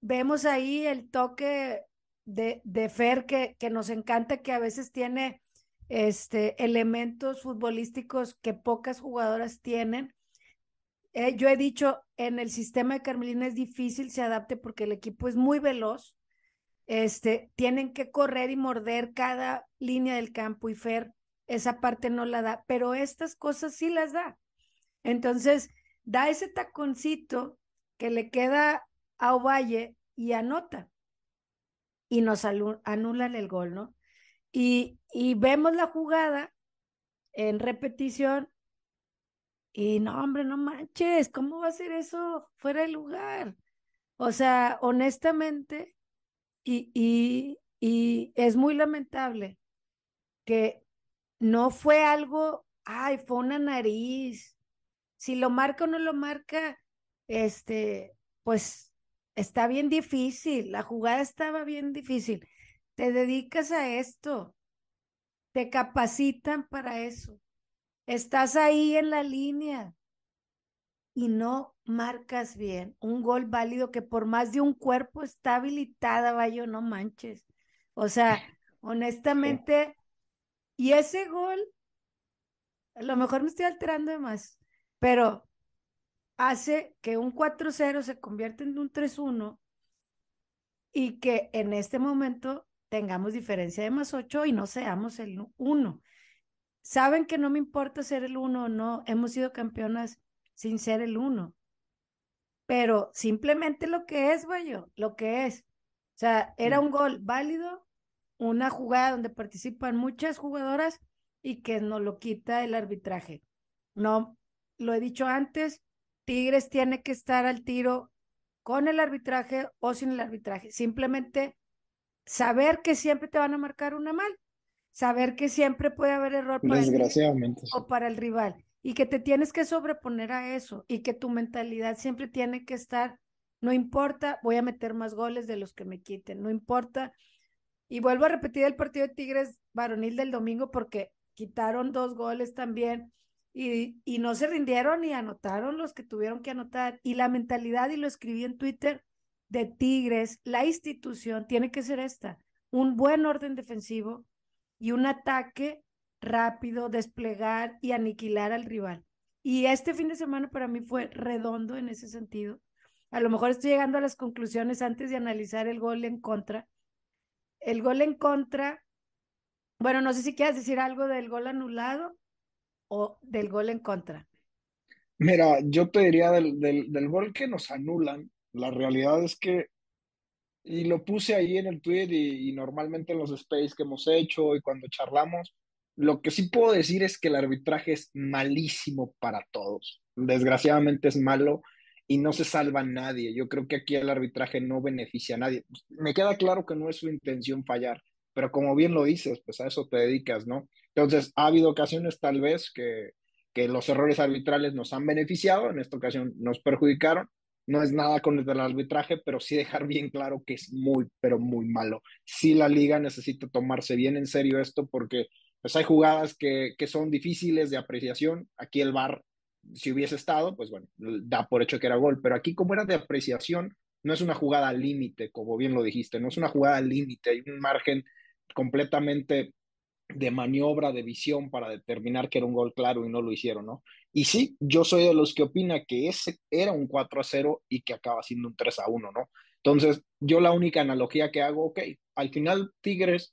vemos ahí el toque de, de Fer que, que nos encanta, que a veces tiene este, elementos futbolísticos que pocas jugadoras tienen eh, yo he dicho, en el sistema de Carmelina es difícil se adapte porque el equipo es muy veloz. Este, tienen que correr y morder cada línea del campo y Fer esa parte no la da, pero estas cosas sí las da. Entonces, da ese taconcito que le queda a Ovalle y anota. Y nos anulan el gol, ¿no? Y, y vemos la jugada en repetición y no, hombre, no manches, ¿cómo va a ser eso fuera de lugar? O sea, honestamente, y, y, y es muy lamentable que no fue algo, ay, fue una nariz. Si lo marca o no lo marca, este, pues está bien difícil, la jugada estaba bien difícil. Te dedicas a esto, te capacitan para eso. Estás ahí en la línea y no marcas bien. Un gol válido que por más de un cuerpo está habilitada, vaya, no manches. O sea, honestamente, y ese gol, a lo mejor me estoy alterando de más, pero hace que un 4-0 se convierta en un 3-1 y que en este momento tengamos diferencia de más 8 y no seamos el 1 saben que no me importa ser el uno o no, hemos sido campeonas sin ser el uno, pero simplemente lo que es, yo, lo que es. O sea, era un gol válido, una jugada donde participan muchas jugadoras y que no lo quita el arbitraje. No, lo he dicho antes, Tigres tiene que estar al tiro con el arbitraje o sin el arbitraje. Simplemente saber que siempre te van a marcar una mal saber que siempre puede haber error para Desgraciadamente. o para el rival y que te tienes que sobreponer a eso y que tu mentalidad siempre tiene que estar, no importa, voy a meter más goles de los que me quiten, no importa. Y vuelvo a repetir el partido de Tigres varonil del domingo porque quitaron dos goles también y, y no se rindieron y anotaron los que tuvieron que anotar. Y la mentalidad, y lo escribí en Twitter, de Tigres, la institución tiene que ser esta un buen orden defensivo y un ataque rápido, desplegar y aniquilar al rival. Y este fin de semana para mí fue redondo en ese sentido. A lo mejor estoy llegando a las conclusiones antes de analizar el gol en contra. El gol en contra, bueno, no sé si quieres decir algo del gol anulado o del gol en contra. Mira, yo te diría del, del, gol que nos anulan, la realidad es que, y lo puse ahí en el tweet y, y normalmente en los space que hemos hecho y cuando charlamos, lo que sí puedo decir es que el arbitraje es malísimo para todos. Desgraciadamente es malo y no se salva nadie. Yo creo que aquí el arbitraje no beneficia a nadie. Me queda claro que no es su intención fallar, pero como bien lo dices, pues a eso te dedicas, ¿no? Entonces, ha habido ocasiones tal vez que, que los errores arbitrales nos han beneficiado, en esta ocasión nos perjudicaron. No es nada con el arbitraje, pero sí dejar bien claro que es muy, pero muy malo. Sí la liga necesita tomarse bien en serio esto porque pues hay jugadas que, que son difíciles de apreciación. Aquí el VAR, si hubiese estado, pues bueno, da por hecho que era gol, pero aquí como era de apreciación, no es una jugada límite, como bien lo dijiste, no es una jugada límite, hay un margen completamente de maniobra, de visión para determinar que era un gol claro y no lo hicieron, ¿no? Y sí, yo soy de los que opina que ese era un 4 a 0 y que acaba siendo un 3 a 1, ¿no? Entonces, yo la única analogía que hago, ok, al final Tigres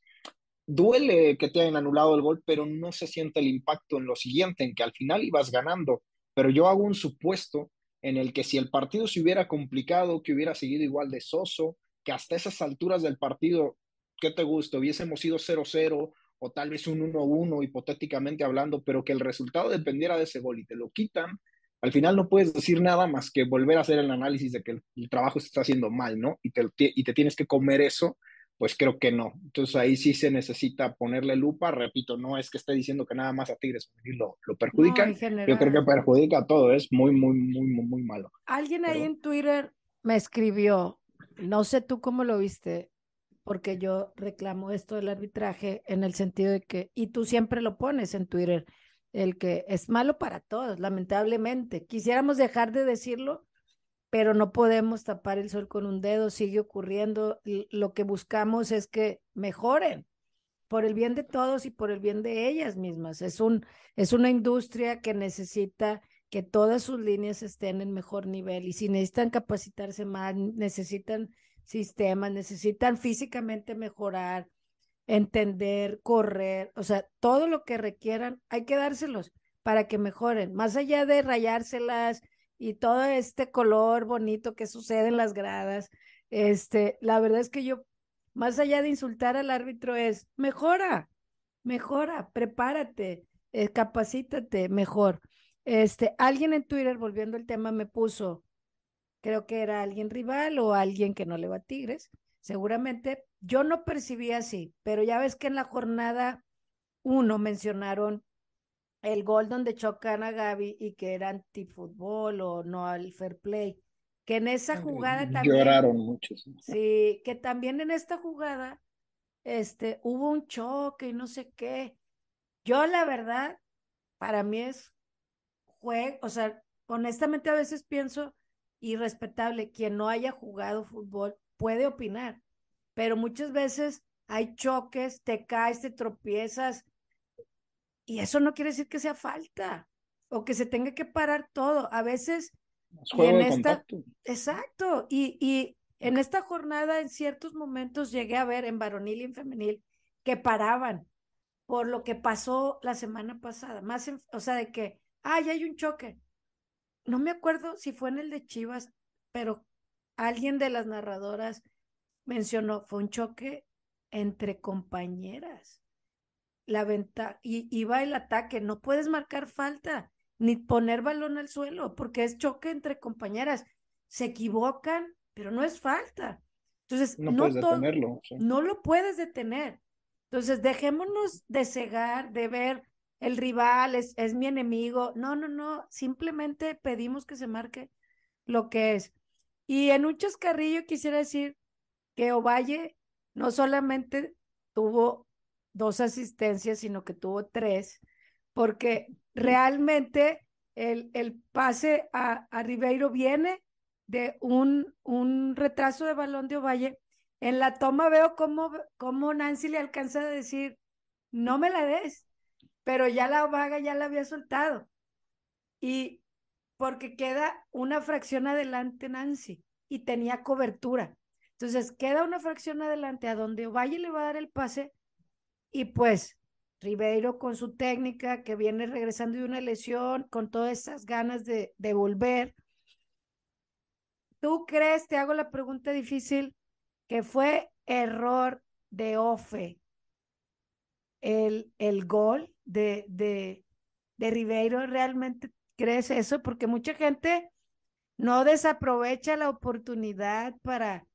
duele que te hayan anulado el gol, pero no se siente el impacto en lo siguiente, en que al final ibas ganando. Pero yo hago un supuesto en el que si el partido se hubiera complicado, que hubiera seguido igual de soso, que hasta esas alturas del partido, ¿qué te gusta? Hubiésemos ido 0-0 o tal vez un 1-1 hipotéticamente hablando, pero que el resultado dependiera de ese gol y te lo quitan, al final no puedes decir nada más que volver a hacer el análisis de que el, trabajo se está haciendo mal, ¿no? Y te, y te tienes que comer eso pues creo que no. Entonces ahí sí se necesita ponerle lupa. Repito, no es que esté diciendo que nada más a Tigres lo, lo perjudican. Yo creo que perjudica a todo. Es muy, muy, muy, muy, muy malo. Alguien ahí en Twitter me escribió, no sé tú cómo lo viste, porque yo reclamo esto del arbitraje en el sentido de que, y tú siempre lo pones en Twitter, el que es malo para todos, lamentablemente. Quisiéramos dejar de decirlo, pero no podemos tapar el sol con un dedo, sigue ocurriendo. Lo que buscamos es que mejoren por el bien de todos y por el bien de ellas mismas. Es, un, es una industria que necesita que todas sus líneas estén en mejor nivel y si necesitan capacitarse más, necesitan sistemas, necesitan físicamente mejorar, entender, correr, o sea, todo lo que requieran, hay que dárselos para que mejoren, más allá de rayárselas, y todo este color bonito que sucede en las gradas. Este, la verdad es que yo, más allá de insultar al árbitro, es mejora, mejora, prepárate, eh, capacítate mejor. Este, alguien en Twitter, volviendo al tema, me puso, creo que era alguien rival o alguien que no le va a Tigres, seguramente. Yo no percibí así, pero ya ves que en la jornada uno mencionaron el gol donde chocan a Gaby y que era antifútbol o no al fair play. Que en esa jugada también. Lloraron muchos. Sí, que también en esta jugada este, hubo un choque y no sé qué. Yo, la verdad, para mí es juego, o sea, honestamente a veces pienso irrespetable, quien no haya jugado fútbol puede opinar, pero muchas veces hay choques, te caes, te tropiezas, y eso no quiere decir que sea falta o que se tenga que parar todo. A veces en esta exacto y, y en esta jornada en ciertos momentos llegué a ver en varonil y en femenil que paraban por lo que pasó la semana pasada, más o sea, de que, ay, hay un choque. No me acuerdo si fue en el de Chivas, pero alguien de las narradoras mencionó, fue un choque entre compañeras la venta y, iba va el ataque, no puedes marcar falta ni poner balón al suelo porque es choque entre compañeras. Se equivocan, pero no es falta. Entonces, no, no lo puedes detener. Entonces, dejémonos de cegar, de ver el rival es, es mi enemigo. No, no, no, simplemente pedimos que se marque lo que es. Y en un chascarrillo quisiera decir que Ovalle no solamente tuvo dos asistencias, sino que tuvo tres, porque realmente el, el pase a, a, Ribeiro viene de un, un retraso de balón de Ovalle En la toma veo cómo, cómo Nancy le alcanza a decir, no me la des, pero ya la vaga ya la había soltado. Y porque queda una fracción adelante Nancy y tenía cobertura. Entonces queda una fracción adelante a donde Valle le va a dar el pase y pues Ribeiro con su técnica que viene regresando de una lesión, con todas esas ganas de, de volver. ¿Tú crees, te hago la pregunta difícil, que fue error de Ofe el, el gol de, de, de Ribeiro? ¿Realmente crees eso? Porque mucha gente no desaprovecha la oportunidad para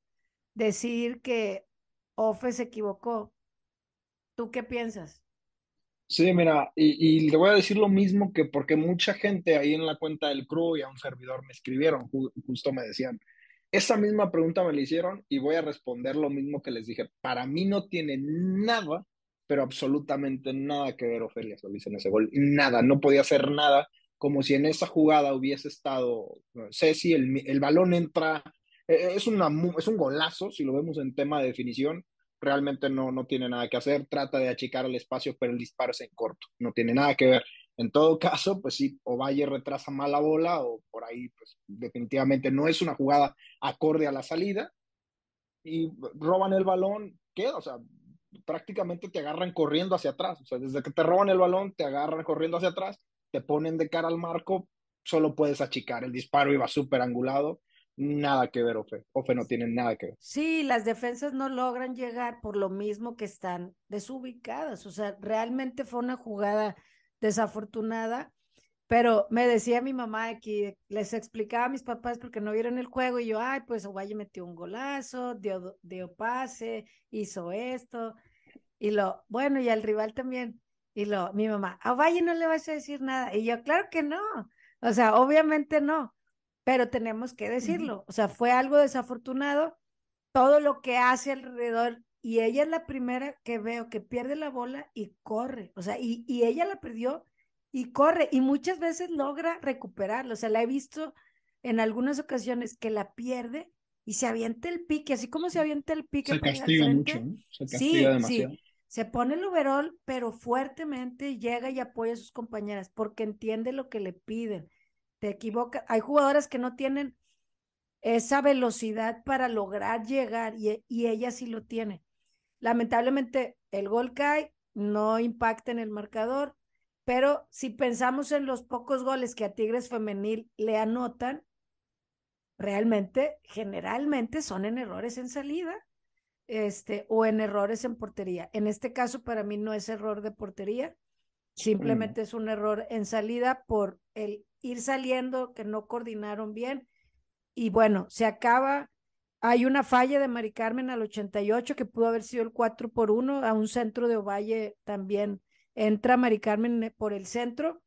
decir que Ofe se equivocó. ¿Tú qué piensas? Sí, mira, y, le voy a decir lo mismo que porque mucha gente ahí en la cuenta del crew y a un servidor me escribieron, justo me decían, esa misma pregunta me la hicieron y voy a responder lo mismo que les dije. Para mí no tiene nada, pero absolutamente nada que ver Ofelia Solís en ese gol. Nada, no podía hacer nada, como si en esa jugada hubiese estado Ceci, el, el balón entra, eh, es, una, es un golazo, si lo vemos en tema de definición, realmente no, no tiene nada que hacer, trata de achicar el espacio, pero el disparo es en corto, no tiene nada que ver. En todo caso, pues sí, o Valle retrasa mal la bola o por ahí, pues definitivamente no es una jugada acorde a la salida y roban el balón, queda, o sea, prácticamente te agarran corriendo hacia atrás, o sea, desde que te roban el balón, te agarran corriendo hacia atrás, te ponen de cara al marco, solo puedes achicar, el disparo iba súper angulado nada que ver, Ofe. Ofe no tiene nada que ver. Sí, las defensas no logran llegar por lo mismo que están desubicadas. O sea, realmente fue una jugada desafortunada. Pero me decía mi mamá aquí, les explicaba a mis papás porque no vieron el juego y yo, ay, pues Ovalle metió un golazo, dio, dio pase, hizo esto. Y lo, bueno, y al rival también. Y lo, mi mamá, a Ovalle no le vas a decir nada. Y yo, claro que no. O sea, obviamente no pero tenemos que decirlo. O sea, fue algo desafortunado todo lo que hace alrededor y ella es la primera que veo que pierde la bola y corre. O sea, y, y ella la perdió y corre y muchas veces logra recuperarlo. O sea, la he visto en algunas ocasiones que la pierde y se avienta el pique, así como se avienta el pique. Se castiga mucho, se castiga demasiado. Sí. Se pone el overall, pero fuertemente llega y apoya a sus compañeras porque entiende lo que le piden te equivoca. Hay jugadoras que no tienen esa velocidad para lograr llegar y, y ella sí lo tiene. Lamentablemente el gol cae, no impacta en el marcador, pero si pensamos en los pocos goles que a Tigres Femenil le anotan, realmente, generalmente son en errores en salida este, o en errores en portería. En este caso, para mí no es error de portería, simplemente es un error en salida por el ir saliendo, que no coordinaron bien. Y bueno, se acaba. Hay una falla de Mari Carmen al 88 que pudo haber sido el 4 por 1 a un centro de Ovalle también. Entra Mari Carmen por el centro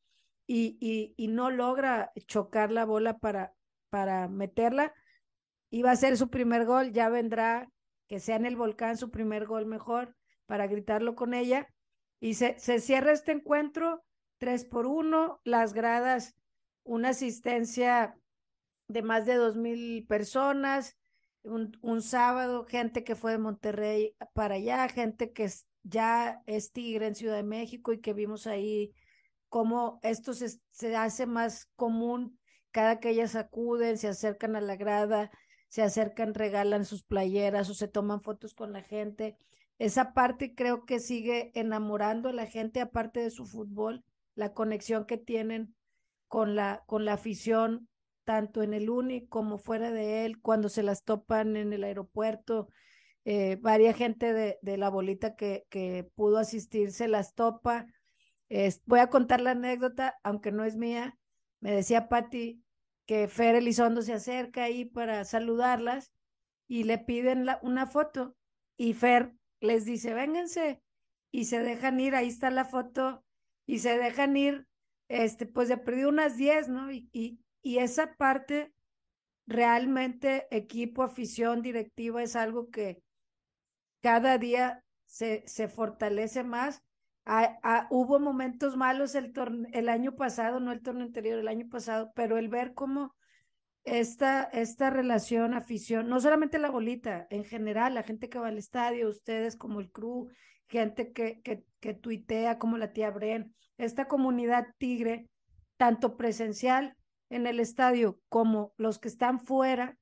y, y, y no logra chocar la bola para, para meterla. Iba a ser su primer gol, ya vendrá que sea en el volcán su primer gol mejor para gritarlo con ella. Y se, se cierra este encuentro 3 por 1, las gradas una asistencia de más de dos mil personas, un, un, sábado, gente que fue de Monterrey para allá, gente que ya es tigre en Ciudad de México y que vimos ahí cómo esto se, se hace más común cada que ellas acuden, se acercan a la grada, se acercan, regalan sus playeras o se toman fotos con la gente. Esa parte creo que sigue enamorando a la gente, aparte de su fútbol, la conexión que tienen con la, con la afición, tanto en el UNI como fuera de él, cuando se las topan en el aeropuerto. Eh, varia gente de, de la bolita que, que, pudo asistir se las topa. voy a contar la anécdota, aunque no es mía. Me decía Patti que Fer Elizondo se acerca ahí para saludarlas y le piden la, una foto y Fer les dice, vénganse y se dejan ir, ahí está la foto y se dejan ir este, pues de perdido unas 10, ¿no? Y, y, y esa parte realmente equipo, afición, directiva es algo que cada día se, se fortalece más. hubo momentos malos el, el año pasado, no el torneo anterior, el año pasado, pero el ver cómo esta, esta relación, afición, no solamente la bolita, en general, la gente que va al estadio, ustedes como el crew, gente que, que, que tuitea como la tía Bren, esta comunidad tigre, tanto presencial en el estadio como los que están fuera,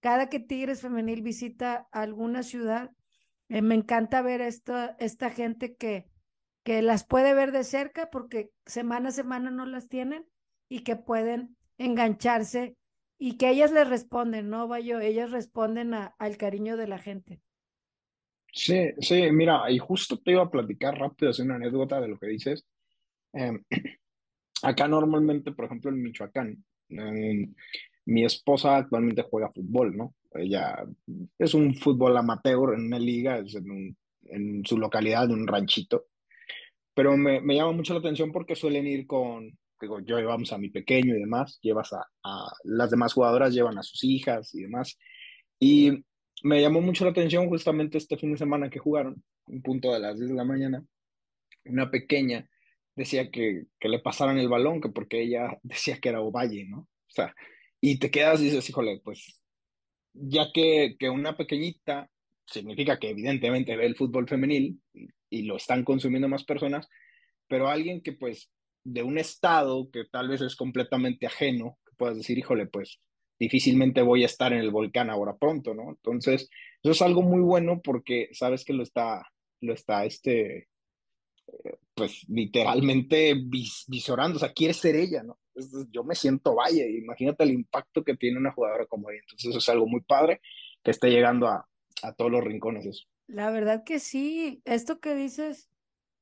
cada que Tigres Femenil visita alguna ciudad, eh, me encanta ver esta, esta gente que, que las puede ver de cerca porque semana a semana no las tienen y que pueden engancharse y que ellas les responden, ¿no, Bayo? Ellas responden a, al cariño de la gente. Sí, sí, mira, y justo te iba a platicar rápido, hacer una anécdota de lo que dices. Em, (clears throat) acá normalmente, por ejemplo, en Michoacán, em, mi esposa actualmente juega fútbol, ¿no? Ella es un fútbol amateur en una liga, en, su localidad, en un ranchito. Pero me, llama mucho la atención porque suelen ir con, digo, yo llevamos a mi pequeño y demás, llevas a, a, las demás jugadoras llevan a sus hijas y demás. Y me llamó mucho la atención justamente este fin de semana que jugaron, un punto de las 10 de la mañana, una pequeña decía que, que le pasaran el balón, que porque ella (laughs) decía que era Ovalle, ¿no? O sea, y te quedas y dices, híjole, pues ya que, que una pequeñita significa que evidentemente ve el fútbol femenil y, lo están consumiendo más personas, pero alguien que pues de un estado que tal vez es completamente ajeno, que puedas decir, híjole, pues difícilmente voy a estar en el volcán ahora pronto, ¿no? Entonces, eso es algo muy bueno porque sabes que lo está, lo está, este, pues literalmente vis visorando, o sea, quiere ser ella, ¿no? Yo me siento valle, imagínate el impacto que tiene una jugadora como ella, entonces es algo muy padre que esté llegando a, a todos los rincones eso. La verdad que sí, esto que dices,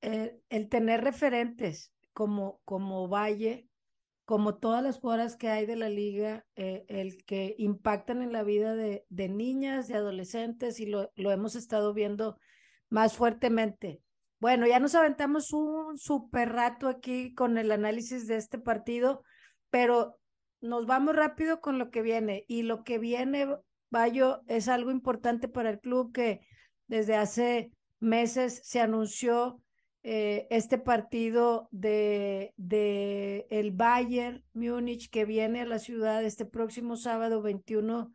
eh, el tener referentes, como, como Valle, como todas las jugadoras que hay de la liga, eh, el que impactan en la vida de, de niñas, de adolescentes, y lo, lo, hemos estado viendo más fuertemente. Bueno, ya nos aventamos un súper rato aquí con el análisis de este partido, pero nos vamos rápido con lo que viene. Y lo que viene, Bayo, es algo importante para el club que desde hace meses se anunció eh, este partido de, de el Bayern Múnich que viene a la ciudad este próximo sábado 21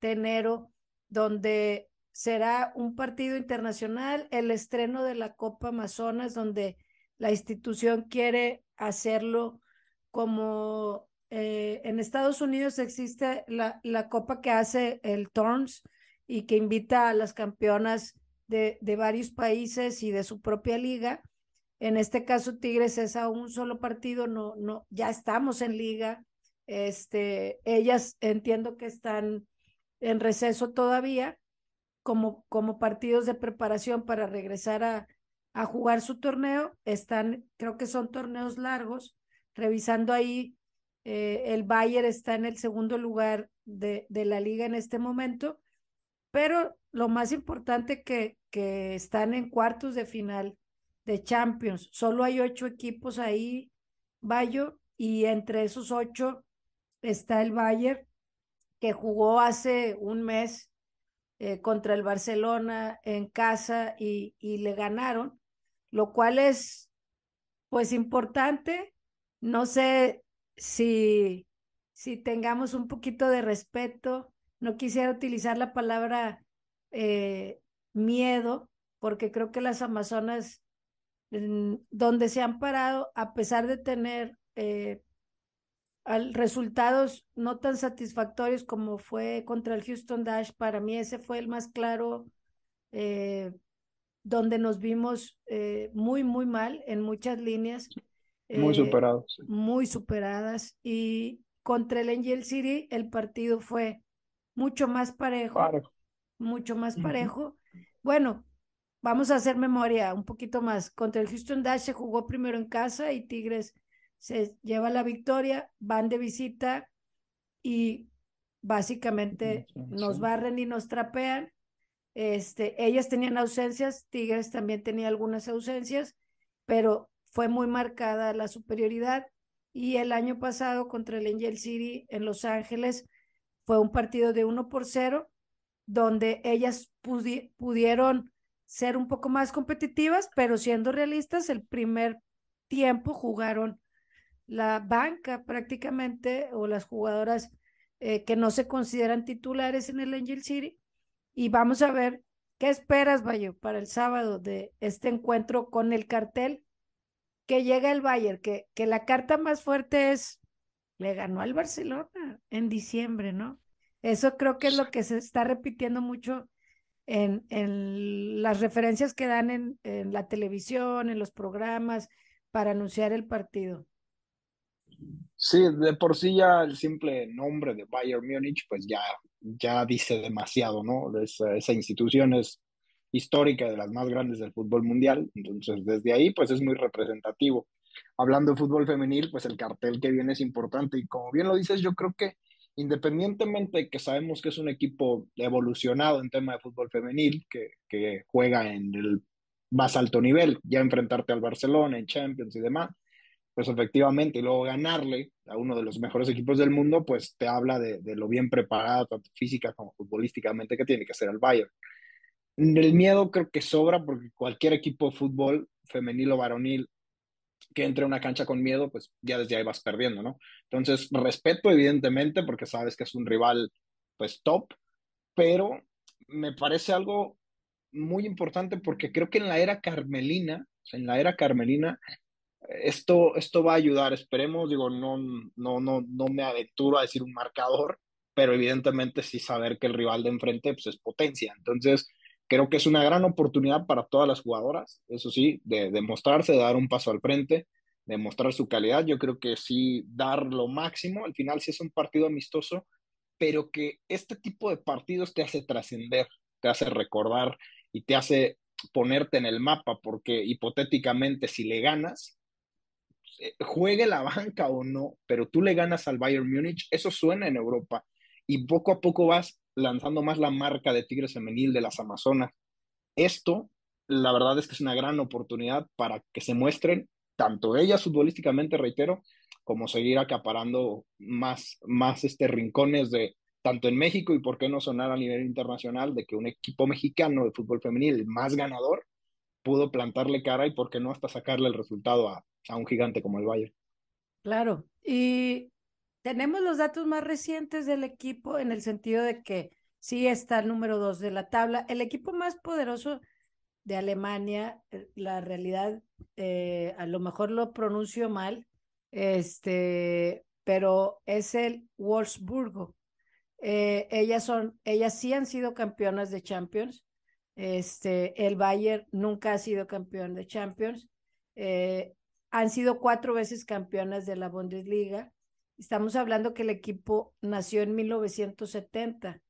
de enero, donde será un partido internacional, el estreno de la Copa Amazonas, donde la institución quiere hacerlo como eh, en Estados Unidos existe la, la copa que hace el Torns y que invita a las campeonas de, de varios países y de su propia liga en este caso, Tigres es a un solo partido, no, no, ya estamos en liga. Este, ellas entiendo que están en receso todavía, como, como partidos de preparación para regresar a, a jugar su torneo. Están, creo que son torneos largos. Revisando ahí, eh, el Bayern está en el segundo lugar de, de la liga en este momento, pero lo más importante que, que están en cuartos de final de Champions. Solo hay ocho equipos ahí, Bayo, y entre esos ocho está el Bayern, que jugó hace un mes eh, contra el Barcelona en casa y, y le ganaron, lo cual es pues importante. No sé si, si tengamos un poquito de respeto. No quisiera utilizar la palabra eh, miedo, porque creo que las Amazonas donde se han parado a pesar de tener eh, resultados no tan satisfactorios como fue contra el Houston Dash. Para mí ese fue el más claro, eh, donde nos vimos eh, muy, muy mal en muchas líneas. Muy superados. Muy superadas. Y contra el Angel City el partido fue mucho más parejo. parejo. Mucho más parejo. Uh -huh. Bueno, vamos a hacer memoria un poquito más. Contra el Houston Dash se jugó primero en casa y Tigres se lleva la victoria, van de visita y básicamente nos barren y nos trapean. Este, ellas tenían ausencias, Tigres también tenía algunas ausencias, pero fue muy marcada la superioridad. Y el año pasado contra el Angel City en Los Ángeles fue un partido de uno por cero, donde ellas pudi pudieron ser un poco más competitivas, pero siendo realistas, el primer tiempo jugaron la banca prácticamente o las jugadoras eh, que no se consideran titulares en el Angel City. Y vamos a ver qué esperas, Bayo, para el sábado de este encuentro con el cartel que llega el Bayern, que, que la carta más fuerte es, le ganó al Barcelona en diciembre, ¿no? Eso creo que es lo que se está repitiendo mucho en, en las referencias que dan en, en la televisión, en los programas, para anunciar el partido. Sí, de por sí ya el simple nombre de Bayern Múnich, pues ya, ya dice demasiado, ¿no? Esa, institución es histórica de las más grandes del fútbol mundial, entonces desde ahí pues es muy representativo. Hablando de fútbol femenil, pues el cartel que viene es importante y como bien lo dices, yo creo que independientemente de que sabemos que es un equipo evolucionado en tema de fútbol femenil, que, que juega en el más alto nivel, ya enfrentarte al Barcelona en Champions y demás, pues efectivamente, y luego ganarle a uno de los mejores equipos del mundo, pues te habla de, de lo bien preparado, tanto física como futbolísticamente, que tiene que ser el Bayern. El miedo creo que sobra porque cualquier equipo de fútbol, femenil o varonil, que entre a una cancha con miedo, pues ya desde ahí vas perdiendo, ¿no? Entonces, respeto evidentemente porque sabes que es un rival, pues top, pero me parece algo muy importante porque creo que en la era carmelina, en la era carmelina, esto, esto va a ayudar, esperemos, digo, no, no, no, no me aventuro a decir un marcador, pero evidentemente sí saber que el rival de enfrente pues, es potencia. Entonces, creo que es una gran oportunidad para todas las jugadoras, eso sí, de demostrarse, de dar un paso al frente, de mostrar su calidad. Yo creo que sí, dar lo máximo. Al final sí es un partido amistoso, pero que este tipo de partidos te hace trascender, te hace recordar y te hace ponerte en el mapa, porque hipotéticamente si le ganas, juegue la banca o no, pero tú le ganas al Bayern Múnich, eso suena en Europa y poco a poco vas lanzando más la marca de Tigres Femenil de las Amazonas. Esto, la verdad es que es una gran oportunidad para que se muestren, tanto ellas futbolísticamente, reitero, como seguir acaparando más, más este rincones de tanto en México y por qué no sonar a nivel internacional de que un equipo mexicano de fútbol femenil más ganador pudo plantarle cara y por qué no hasta sacarle el resultado a, a un gigante como el Bayern. Claro, y tenemos los datos más recientes del equipo en el sentido de que sí está el número dos de la tabla. El equipo más poderoso de Alemania, eh, la realidad, eh, a lo mejor lo pronuncio mal, este, pero es el Wolfsburgo. Eh, ellas son, ellas sí han sido campeonas de Champions. Este, el Bayern nunca ha sido campeón de Champions. Eh, han sido cuatro veces campeonas de la Bundesliga. Estamos hablando que el equipo nació en 1970.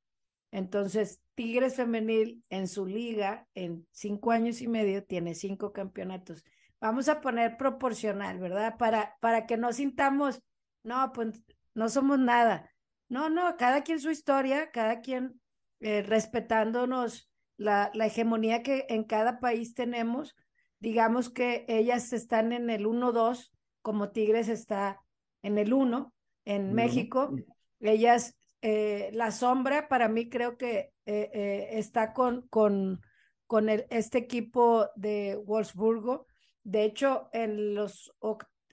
Entonces, Tigres Femenil en su liga, en cinco años y medio, tiene cinco campeonatos. Vamos a poner proporcional, ¿verdad? Para, para que no sintamos, no, pues no somos nada. No, no, cada quien su historia, cada quien eh, respetándonos la, la hegemonía que en cada país tenemos, digamos que ellas están en el 1-2, como Tigres está en el 1 en México. Ellas, eh, la sombra para mí creo que eh, eh, está con, con, con el, este equipo de Wolfsburgo. De hecho, en los,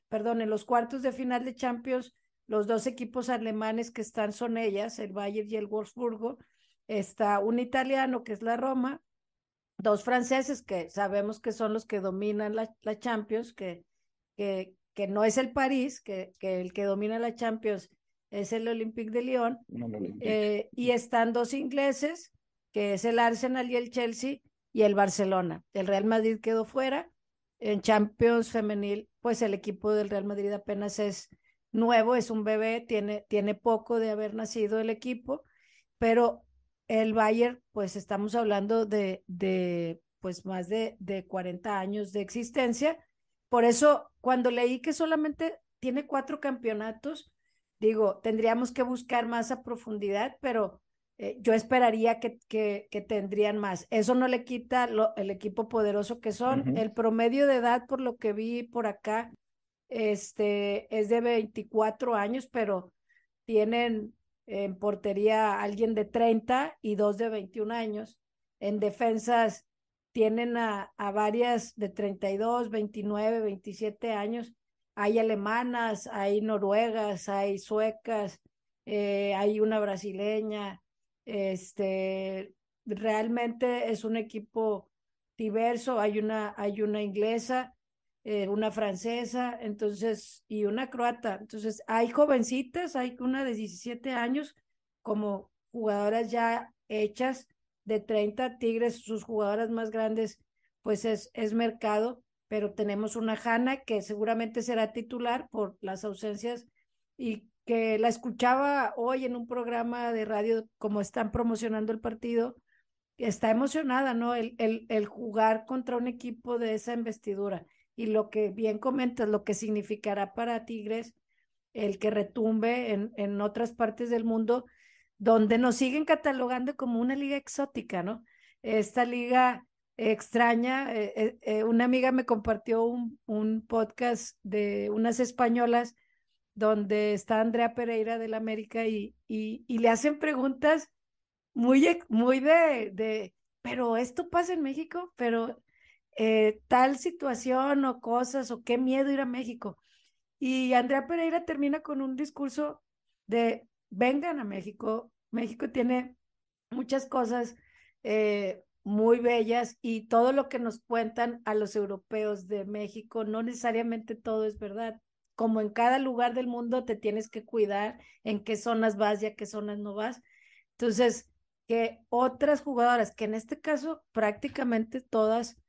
perdón, en los cuartos de final de Champions, los dos equipos alemanes que están son ellas, el Bayern y el Wolfsburgo. Está un italiano que es la Roma dos franceses que sabemos que son los que dominan la, la Champions, que, que, que, no es el París, que, que, el que domina la Champions es el Olympique de Lyon, No, no, no. eh, y están dos ingleses, que es el Arsenal y el Chelsea, y el Barcelona. El Real Madrid quedó fuera. En Champions femenil, pues el equipo del Real Madrid apenas es nuevo, es un bebé, tiene, tiene poco de haber nacido el equipo, pero el Bayern, pues estamos hablando de, de pues más de, de 40 años de existencia. Por eso, cuando leí que solamente tiene cuatro campeonatos, digo, tendríamos que buscar más a profundidad, pero eh, yo esperaría que, que, que, tendrían más. Eso no le quita lo, el equipo poderoso que son. Uh -huh. El promedio de edad, por lo que vi por acá, este, es de 24 años, pero tienen en portería alguien de 30 y dos de 21 años. En defensas tienen a, a, varias de 32, 29, 27 años. Hay alemanas, hay noruegas, hay suecas, eh, hay una brasileña, este, realmente es un equipo diverso, hay una, hay una inglesa, eh, una francesa, entonces, y una croata. Entonces, hay jovencitas, hay una de 17 años como jugadoras ya hechas de 30 Tigres, sus jugadoras más grandes, pues es, es mercado, pero tenemos una Hanna que seguramente será titular por las ausencias y que la escuchaba hoy en un programa de radio como están promocionando el partido, está emocionada, ¿no? El, el, el jugar contra un equipo de esa investidura y lo que bien comentas, lo que significará para Tigres el que retumbe en, en otras partes del mundo donde nos siguen catalogando como una liga exótica, ¿no? Esta liga extraña, eh, eh, eh, una amiga me compartió un, un, podcast de unas españolas donde está Andrea Pereira del América y, y, y le hacen preguntas muy, muy de, de, pero esto pasa en México, pero eh, tal situación o cosas o qué miedo ir a México. Y Andrea Pereira termina con un discurso de, vengan a México. México tiene muchas cosas eh, muy bellas y todo lo que nos cuentan a los europeos de México, no necesariamente todo es verdad. Como en cada lugar del mundo te tienes que cuidar en qué zonas vas y a qué zonas no vas. Entonces, que otras jugadoras, que en este caso prácticamente todas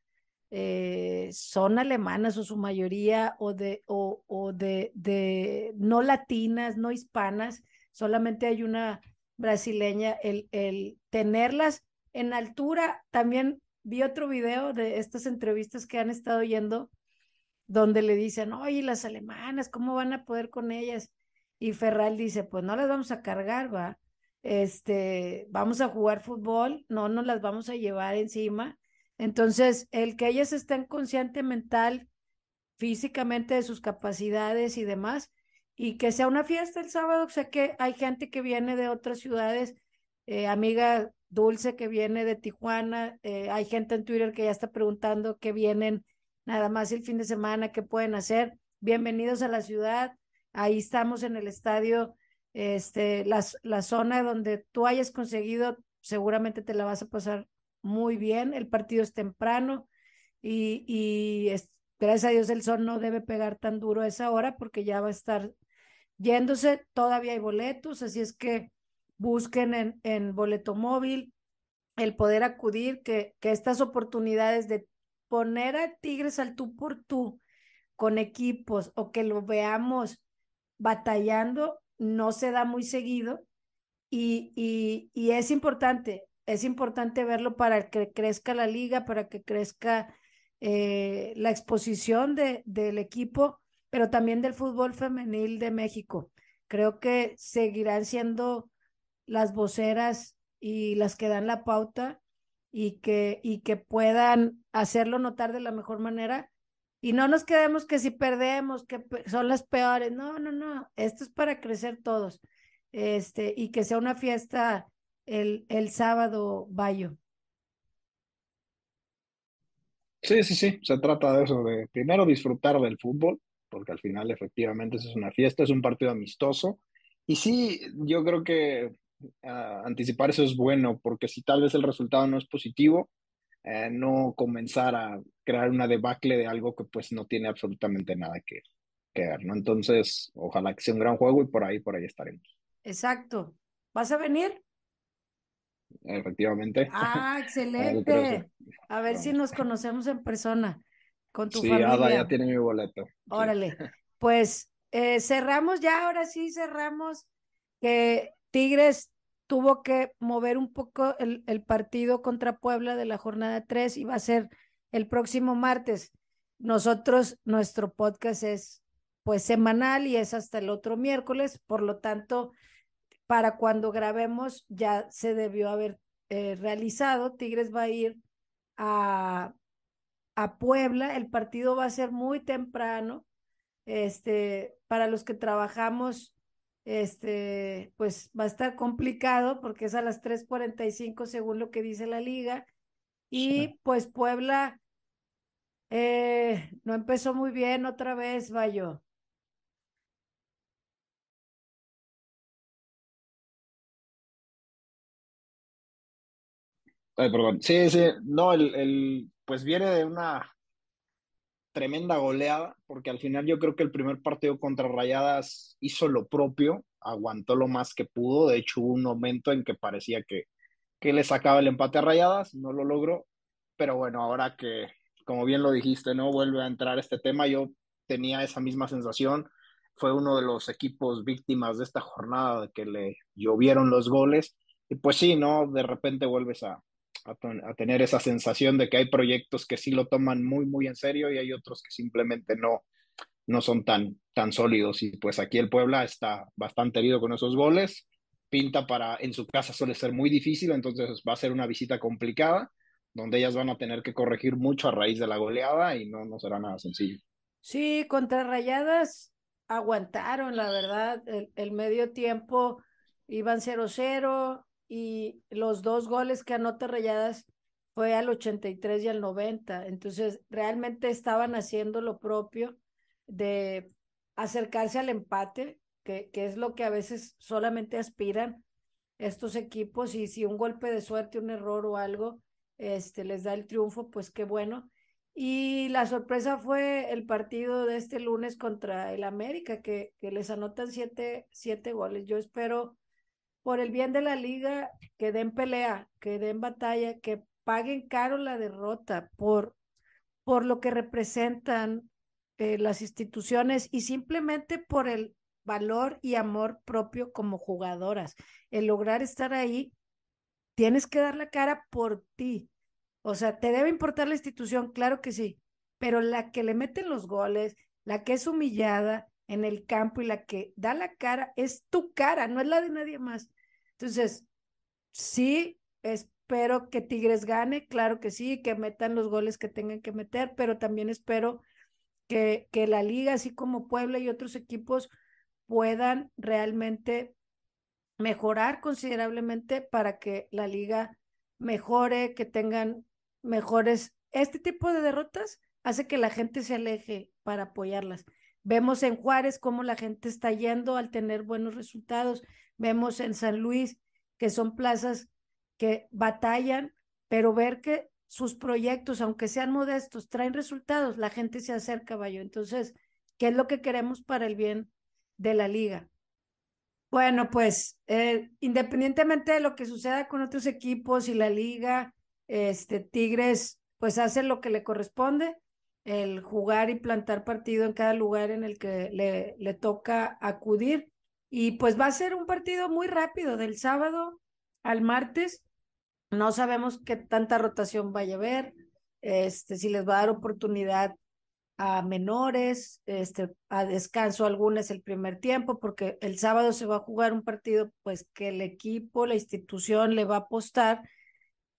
eh, son alemanas o su mayoría o de, o, o de, de no latinas, no hispanas, solamente hay una brasileña, el, el tenerlas en altura, también vi otro video de estas entrevistas que han estado yendo, donde le dicen, oye, las alemanas, ¿cómo van a poder con ellas? Y Ferral dice, pues no las vamos a cargar, va, este, vamos a jugar fútbol, no nos las vamos a llevar encima. Entonces, el que ellas estén consciente mental, físicamente de sus capacidades y demás, y que sea una fiesta el sábado. Sé que hay gente que viene de otras ciudades, eh, amiga Dulce que viene de Tijuana, eh, hay gente en Twitter que ya está preguntando que vienen nada más el fin de semana, qué pueden hacer. Bienvenidos a la ciudad, ahí estamos en el estadio, este, la, la zona donde tú hayas conseguido, seguramente te la vas a pasar muy bien, el partido es temprano y, y es, gracias a Dios el sol no debe pegar tan duro a esa hora porque ya va a estar yéndose, todavía hay boletos, así es que busquen en, en boleto móvil el poder acudir, que, que estas oportunidades de poner a Tigres al tú por tú con equipos o que lo veamos batallando no se da muy seguido y, y, y es importante, es importante verlo para que crezca la liga, para que crezca eh, la exposición de, del equipo pero también del fútbol femenil de México. Creo que seguirán siendo las voceras y las que dan la pauta y que, y que puedan hacerlo notar de la mejor manera. Y no nos quedemos que si perdemos, que son las peores. No, no, no. Esto es para crecer todos. Este, y que sea una fiesta el, el sábado, Bayo. Sí, sí, sí. Se trata de eso, de primero disfrutar del fútbol porque al final efectivamente es una fiesta, es un partido amistoso. Y sí, yo creo que uh, anticipar eso es bueno, porque si tal vez el resultado no es positivo, eh, no comenzar a crear una debacle de algo que pues no tiene absolutamente nada que, que ver, ¿no? Entonces, ojalá que sea un gran juego y por ahí, por ahí estaremos. Exacto. ¿Vas a venir? Efectivamente. Ah, (laughs) excelente. A ver si nos conocemos en persona con tu sí, familia. Ada ya tiene mi boleto. Órale, (laughs) pues eh, cerramos ya, ahora sí cerramos que Tigres tuvo que mover un poco el, el partido contra Puebla de la jornada 3 y va a ser el próximo martes. Nosotros, nuestro podcast es pues semanal y es hasta el otro miércoles, por lo tanto, para cuando grabemos ya se debió haber eh, realizado. Tigres va a ir a a Puebla. El partido va a ser muy temprano. Este, para los que trabajamos, este, pues va a estar complicado porque es a las 3:45 según lo que dice la liga. Y pues Puebla eh, no empezó muy bien otra vez, Bayo. Perdón. Sí, sí, no, el, el, pues viene de una tremenda goleada, porque al final yo creo que el primer partido contra Rayadas hizo lo propio, aguantó lo más que pudo, de hecho hubo un momento en que parecía que, que le sacaba el empate a Rayadas, no lo logró, pero bueno, ahora que, como bien lo dijiste, no vuelve a entrar este tema, yo tenía esa misma sensación, fue uno de los equipos víctimas de esta jornada, que le llovieron los goles, y pues sí, ¿no? De repente vuelves a, a, tener esa sensación de que hay proyectos que sí lo toman muy, muy en serio y hay otros que simplemente no, no son tan, tan sólidos. Y pues aquí el Puebla está bastante herido con esos goles. Pinta para, en su casa suele ser muy difícil, entonces va a ser una visita complicada, donde ellas van a tener que corregir mucho a raíz de la goleada y no, no será nada sencillo. Sí, contra Rayadas aguantaron, la verdad, el, el medio tiempo iban 0-0, y los dos goles que anota Rayadas fue al 83 y al 90. Entonces, realmente estaban haciendo lo propio de acercarse al empate, que, que es lo que a veces solamente aspiran estos equipos y si un golpe de suerte, un error o algo, este, les da el triunfo, pues qué bueno. Y la sorpresa fue el partido de este lunes contra el América, que, que les anotan siete, siete goles. Yo espero por el bien de la liga, que den pelea, que den batalla, que paguen caro la derrota por, por lo que representan eh, las instituciones y simplemente por el valor y amor propio como jugadoras. El lograr estar ahí, tienes que dar la cara por ti. O sea, te debe importar la institución, claro que sí, pero la que le meten los goles, la que es humillada, en el campo y la que da la cara es tu cara, no es la de nadie más. Entonces, sí, espero que Tigres gane, claro que sí, que metan los goles que tengan que meter, pero también espero que, que la liga, así como Puebla y otros equipos, puedan realmente mejorar considerablemente para que la liga mejore, que tengan mejores. Este tipo de derrotas hace que la gente se aleje para apoyarlas. Vemos en Juárez cómo la gente está yendo al tener buenos resultados. Vemos en San Luis que son plazas que batallan, pero ver que sus proyectos, aunque sean modestos, traen resultados, la gente se acerca, Bayo. Entonces, ¿qué es lo que queremos para el bien de la liga? Bueno, pues eh, independientemente de lo que suceda con otros equipos y la liga, este Tigres pues hace lo que le corresponde el jugar y plantar partido en cada lugar en el que le, le toca acudir. Y pues va a ser un partido muy rápido, del sábado al martes. No sabemos qué tanta rotación vaya a haber, este, si les va a dar oportunidad a menores, este, a descanso algunas el primer tiempo, porque el sábado se va a jugar un partido pues que el equipo, la institución le va a apostar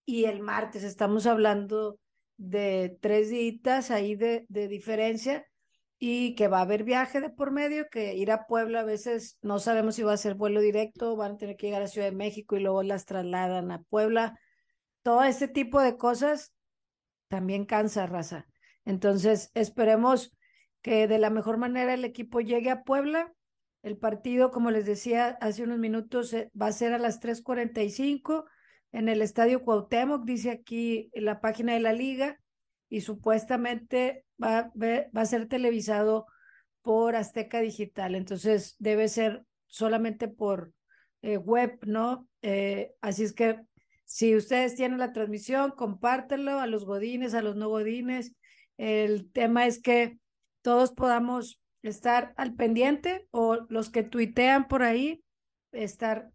y el martes estamos hablando de tres días ahí de, de diferencia y que va a haber viaje de por medio, que ir a Puebla a veces no sabemos si va a ser vuelo directo, van a tener que llegar a Ciudad de México y luego las trasladan a Puebla. Todo este tipo de cosas también cansa, raza. Entonces, esperemos que de la mejor manera el equipo llegue a Puebla. El partido, como les decía hace unos minutos, eh, va a ser a las 3:45 en el Estadio Cuauhtémoc, dice aquí la página de la liga, y supuestamente va, a ser televisado por Azteca Digital, entonces debe ser solamente por eh, web, ¿no? Eh, así es que si ustedes tienen la transmisión, compártelo a los godines, a los no godines. El tema es que todos podamos estar al pendiente o los que tuitean por ahí, estar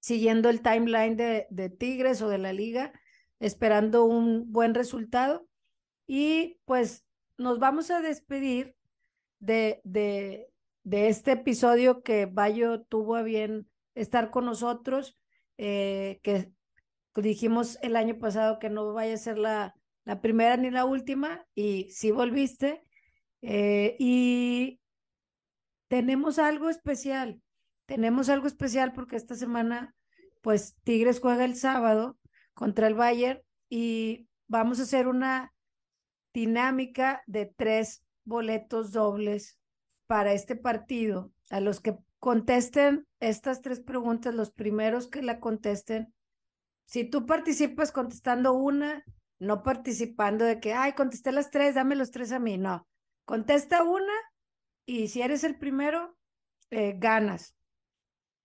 siguiendo el timeline de, de Tigres o de la liga, esperando un buen resultado. Y pues nos vamos a despedir de, de, este episodio que Bayo tuvo a bien estar con nosotros, eh, que dijimos el año pasado que no vaya a ser la, la primera ni la última, y sí volviste. Eh, y tenemos algo especial. Tenemos algo especial porque esta semana, pues Tigres juega el sábado contra el Bayern y vamos a hacer una dinámica de tres boletos dobles para este partido. A los que contesten estas tres preguntas, los primeros que la contesten, Si tú participas contestando una, no participando de que, ay, contesté las tres, dame los tres a mí, no. Contesta una y si eres el primero, eh, ganas.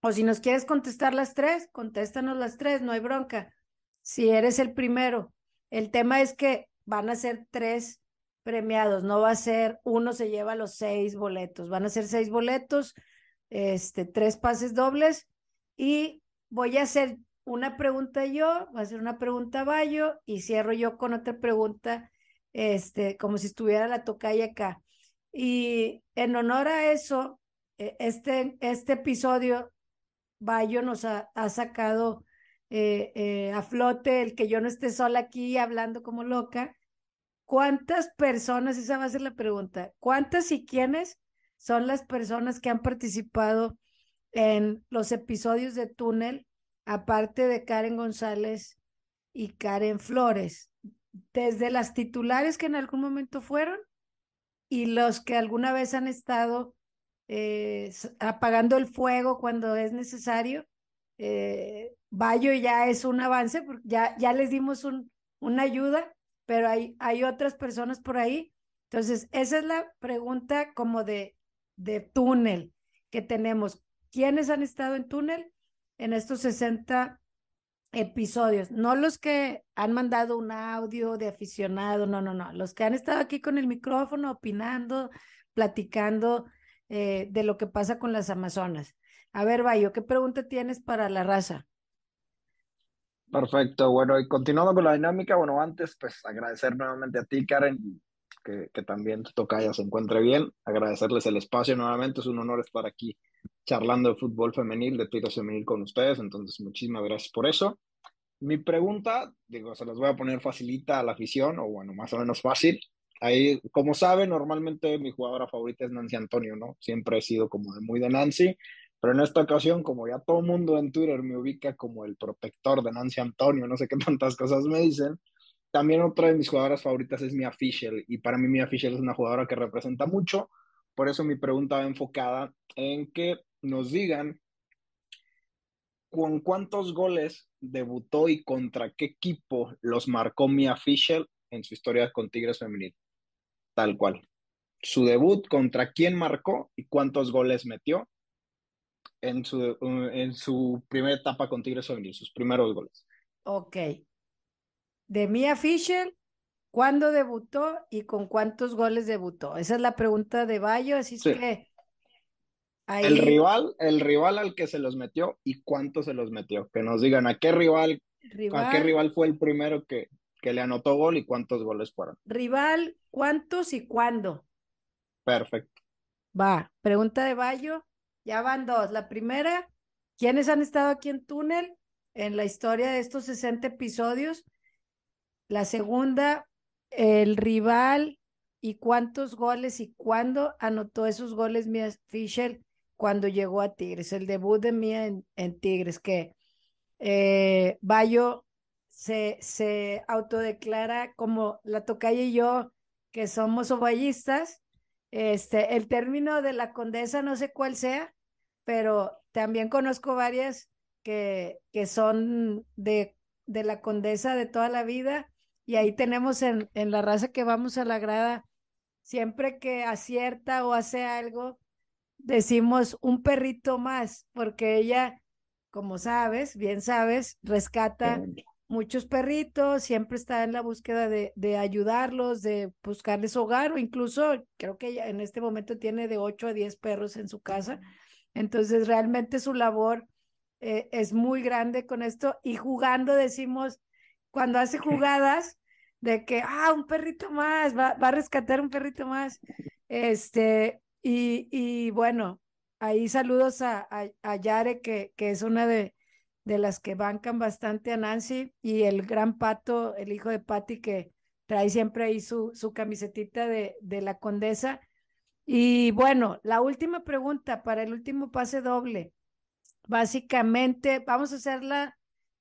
O si nos quieres contestar las tres, contéstanos las tres, no hay bronca. Si eres el primero, el tema es que van a ser tres premiados, no va a ser uno se lleva los seis boletos, van a ser seis boletos, este, tres pases dobles y voy a hacer una pregunta yo, va a ser una pregunta Bayo y cierro yo con otra pregunta, este, como si estuviera la tocaya acá. Y en honor a eso, e, este, este episodio, Bayo nos ha, sacado eh, eh, a flote el que yo no esté sola aquí hablando como loca. ¿Cuántas personas, esa va a ser la pregunta, cuántas y quiénes son las personas que han participado en los episodios de Túnel, aparte de Karen González y Karen Flores, desde las titulares que en algún momento fueron y los que alguna vez han estado eh, apagando el fuego cuando es necesario. Eh, ya es un avance, ya, ya les dimos un, una ayuda, pero hay, hay otras personas por ahí. Entonces, esa es la pregunta como de, de túnel que tenemos. ¿Quiénes han estado en túnel en estos 60 episodios? No los que han mandado un audio de aficionado, no, no, no. Los que han estado aquí con el micrófono opinando, platicando eh, de lo que pasa con las Amazonas. A ver, Bayo, ¿qué pregunta tienes para la raza? Perfecto, bueno, y continuando con la dinámica, bueno, antes, pues agradecer nuevamente a ti, Karen, que, también tu tocaya se encuentre bien. Agradecerles el espacio nuevamente, es un honor estar aquí charlando de fútbol femenil, de tiro femenil con ustedes, entonces muchísimas gracias por eso. Mi pregunta, digo, se las voy a poner facilita a la afición, o bueno, más o menos fácil. Ahí, como saben, normalmente mi jugadora favorita es Nancy Antonio, ¿no? Siempre he sido como de muy de Nancy, pero en esta ocasión, como ya todo el mundo en Twitter me ubica como el protector de Nancy Antonio, no sé qué (laughs) tantas cosas me dicen, también otra de mis jugadoras favoritas es Mia Fischel y para mí Mia Fischel es una jugadora que representa mucho, por eso mi pregunta va enfocada en que nos digan con cuántos goles debutó y contra qué equipo los marcó Mia Fischel en su historia con Tigres Femenil. Tal cual. Su debut, contra quién marcó y cuántos goles metió en su, en su primera etapa con Tigres Femenil, sus primeros goles. Ok de Mia Fisher, ¿cuándo debutó y con cuántos goles debutó? Esa es la pregunta de Bayo, así es que el rival, el rival al que se los metió y cuánto se los metió. Que nos digan a qué rival, a qué rival fue el primero que, que le anotó gol y cuántos goles fueron. Rival, cuántos y cuándo. Perfecto. Va, pregunta de Bayo. Ya van dos. La primera, ¿quiénes han estado aquí en túnel en la historia de estos 60 episodios? La segunda, el rival y cuántos goles y cuándo anotó esos goles Mia Fisher cuando llegó a Tigres. El debut de Mia en, Tigres, que eh, Bayo se, se autodeclara como la tocaya y yo, que somos ovallistas. Este, el término de la condesa no sé cuál sea, pero también conozco varias que, que son de, de la condesa de toda la vida y ahí tenemos en, en la raza que vamos a la grada, siempre que acierta o hace algo, decimos un perrito más, porque ella, como sabes, bien sabes, rescata muchos perritos, siempre está en la búsqueda de, de, ayudarlos, de buscarles hogar, o incluso creo que ella en este momento tiene de 8 a 10 perros en su casa. Entonces, realmente su labor eh, es muy grande con esto y jugando decimos, cuando hace jugadas, de que, ah, un perrito más, va, va a rescatar un perrito más. Este, y, y bueno, ahí saludos a, a, Yare, que, que es una de, de las que bancan bastante a Nancy, y el gran Pato, el hijo de Patty, que trae siempre ahí su, su camisetita de, de la condesa. Y bueno, la última pregunta para el último pase doble. Básicamente, vamos a hacerla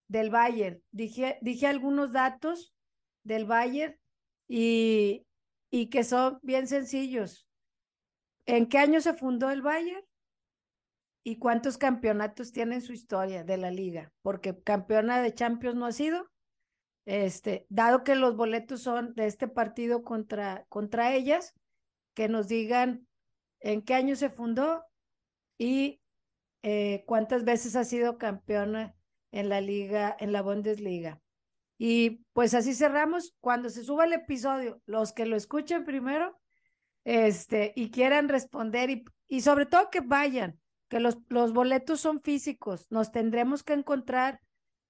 del Bayern. Dije, dije algunos datos del Bayern y, y que son bien sencillos. ¿En qué año se fundó el Bayern? y cuántos campeonatos tiene en su historia de la liga, porque campeona de Champions no ha sido. Este, dado que los boletos son de este partido contra, contra ellas, que nos digan en qué año se fundó y eh, cuántas veces ha sido campeona en la liga, en la Bundesliga. Y pues así cerramos. Cuando se suba el episodio, los que lo escuchen primero, este, y quieran responder y, y sobre todo que vayan, que los, los boletos son físicos, nos tendremos que encontrar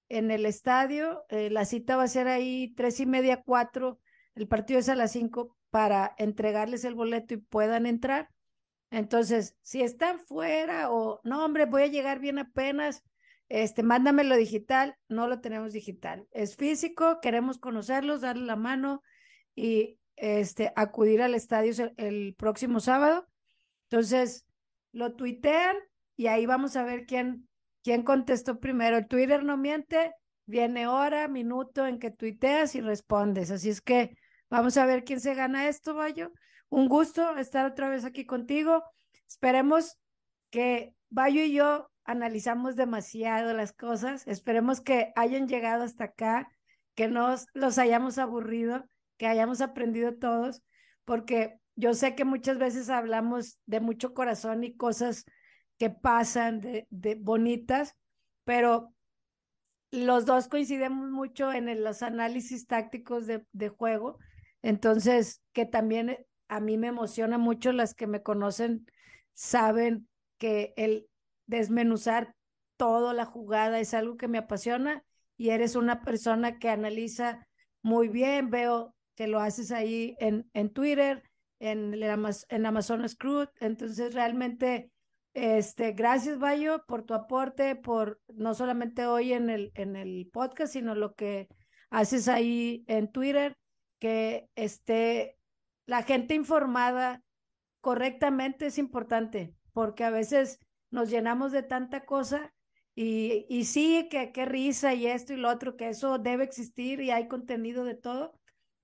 en el estadio, eh, la cita va a ser ahí tres y media, cuatro, el partido es a las cinco para entregarles el boleto y puedan entrar. Entonces, si están fuera o no, hombre, voy a llegar bien apenas, este, mándamelo digital, no lo tenemos digital, es físico, queremos conocerlos, darle la mano y este, acudir al estadio el, próximo sábado. Entonces, lo tuitean y ahí vamos a ver quién, quién contestó primero. El Twitter no miente, viene hora, minuto en que tuiteas y respondes. Así es que vamos a ver quién se gana esto, Bayo. Un gusto estar otra vez aquí contigo. Esperemos que Bayo y yo analizamos demasiado las cosas. Esperemos que hayan llegado hasta acá, que no los hayamos aburrido, que hayamos aprendido todos, porque yo sé que muchas veces hablamos de mucho corazón y cosas que pasan de, bonitas, pero los dos coincidimos mucho en los análisis tácticos de, juego, entonces que también a mí me emociona mucho, las que me conocen saben que el desmenuzar toda la jugada es algo que me apasiona y eres una persona que analiza muy bien, veo que lo haces ahí en, en Twitter, en, el en Amazonas entonces realmente este, gracias, Bayo, por tu aporte, por no solamente hoy en el, en el podcast, sino lo que haces ahí en Twitter, que esté la gente informada correctamente es importante, porque a veces nos llenamos de tanta cosa y, y sí, que qué risa y esto y lo otro, que eso debe existir y hay contenido de todo,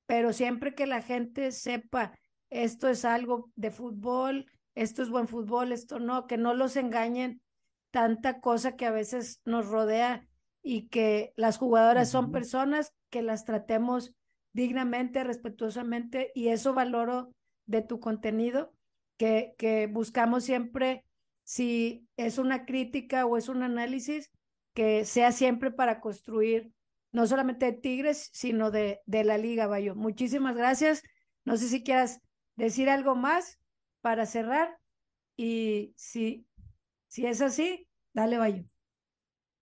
pero siempre que la gente sepa esto es algo de fútbol, esto es buen fútbol, esto no, que no los engañen tanta cosa que a veces nos rodea y que las jugadoras son personas que las tratemos dignamente, respetuosamente y eso valoro de tu contenido, que, que buscamos siempre, si es una crítica o es un análisis, que sea siempre para construir no solamente de Tigres, sino de, de la Liga, Bayo. Muchísimas gracias. No sé si quieras decir algo más para cerrar y si, si es así, dale Bayo.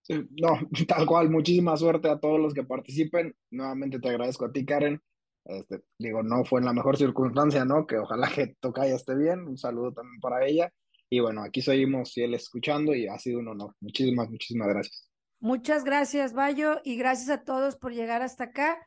No, (laughs) tal cual, muchísima suerte a todos los que participen. Nuevamente te agradezco a ti, Karen. Este, digo, no fue en la mejor circunstancia, ¿no? Que ojalá que Tocaya esté bien. Un saludo también para ella. Y bueno, aquí seguimos fiel escuchando y ha sido un honor. Muchísimas, muchísimas gracias. Muchas gracias, Bayo, y gracias a todos por llegar hasta acá.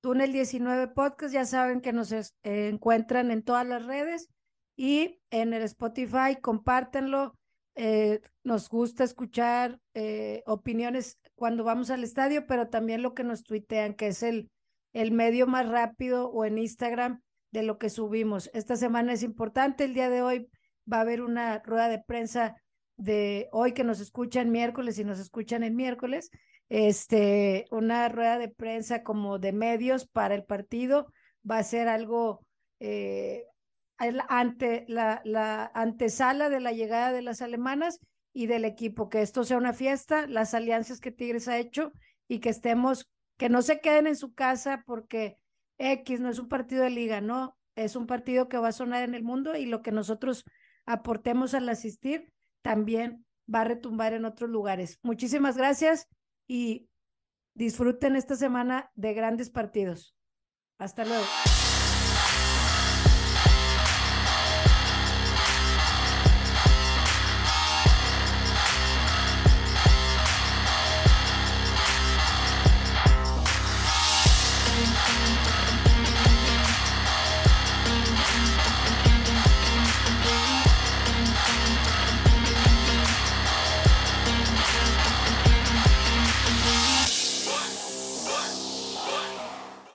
Túnel 19 Podcast, ya saben que nos eh, encuentran en todas las redes y en el Spotify, compártenlo. Eh, nos gusta escuchar eh, opiniones cuando vamos al estadio, pero también lo que nos tuitean, que es el, el medio más rápido o en Instagram de lo que subimos. Esta semana es importante, el día de hoy va a haber una rueda de prensa de hoy que nos escuchan miércoles y nos escuchan el miércoles, este, una rueda de prensa como de medios para el partido, va a ser algo eh, ante la, la antesala de la llegada de las alemanas y del equipo, que esto sea una fiesta, las alianzas que Tigres ha hecho y que estemos, que no se queden en su casa porque X no es un partido de liga, no, es un partido que va a sonar en el mundo y lo que nosotros aportemos al asistir también va a retumbar en otros lugares. Muchísimas gracias y disfruten esta semana de grandes partidos. Hasta luego.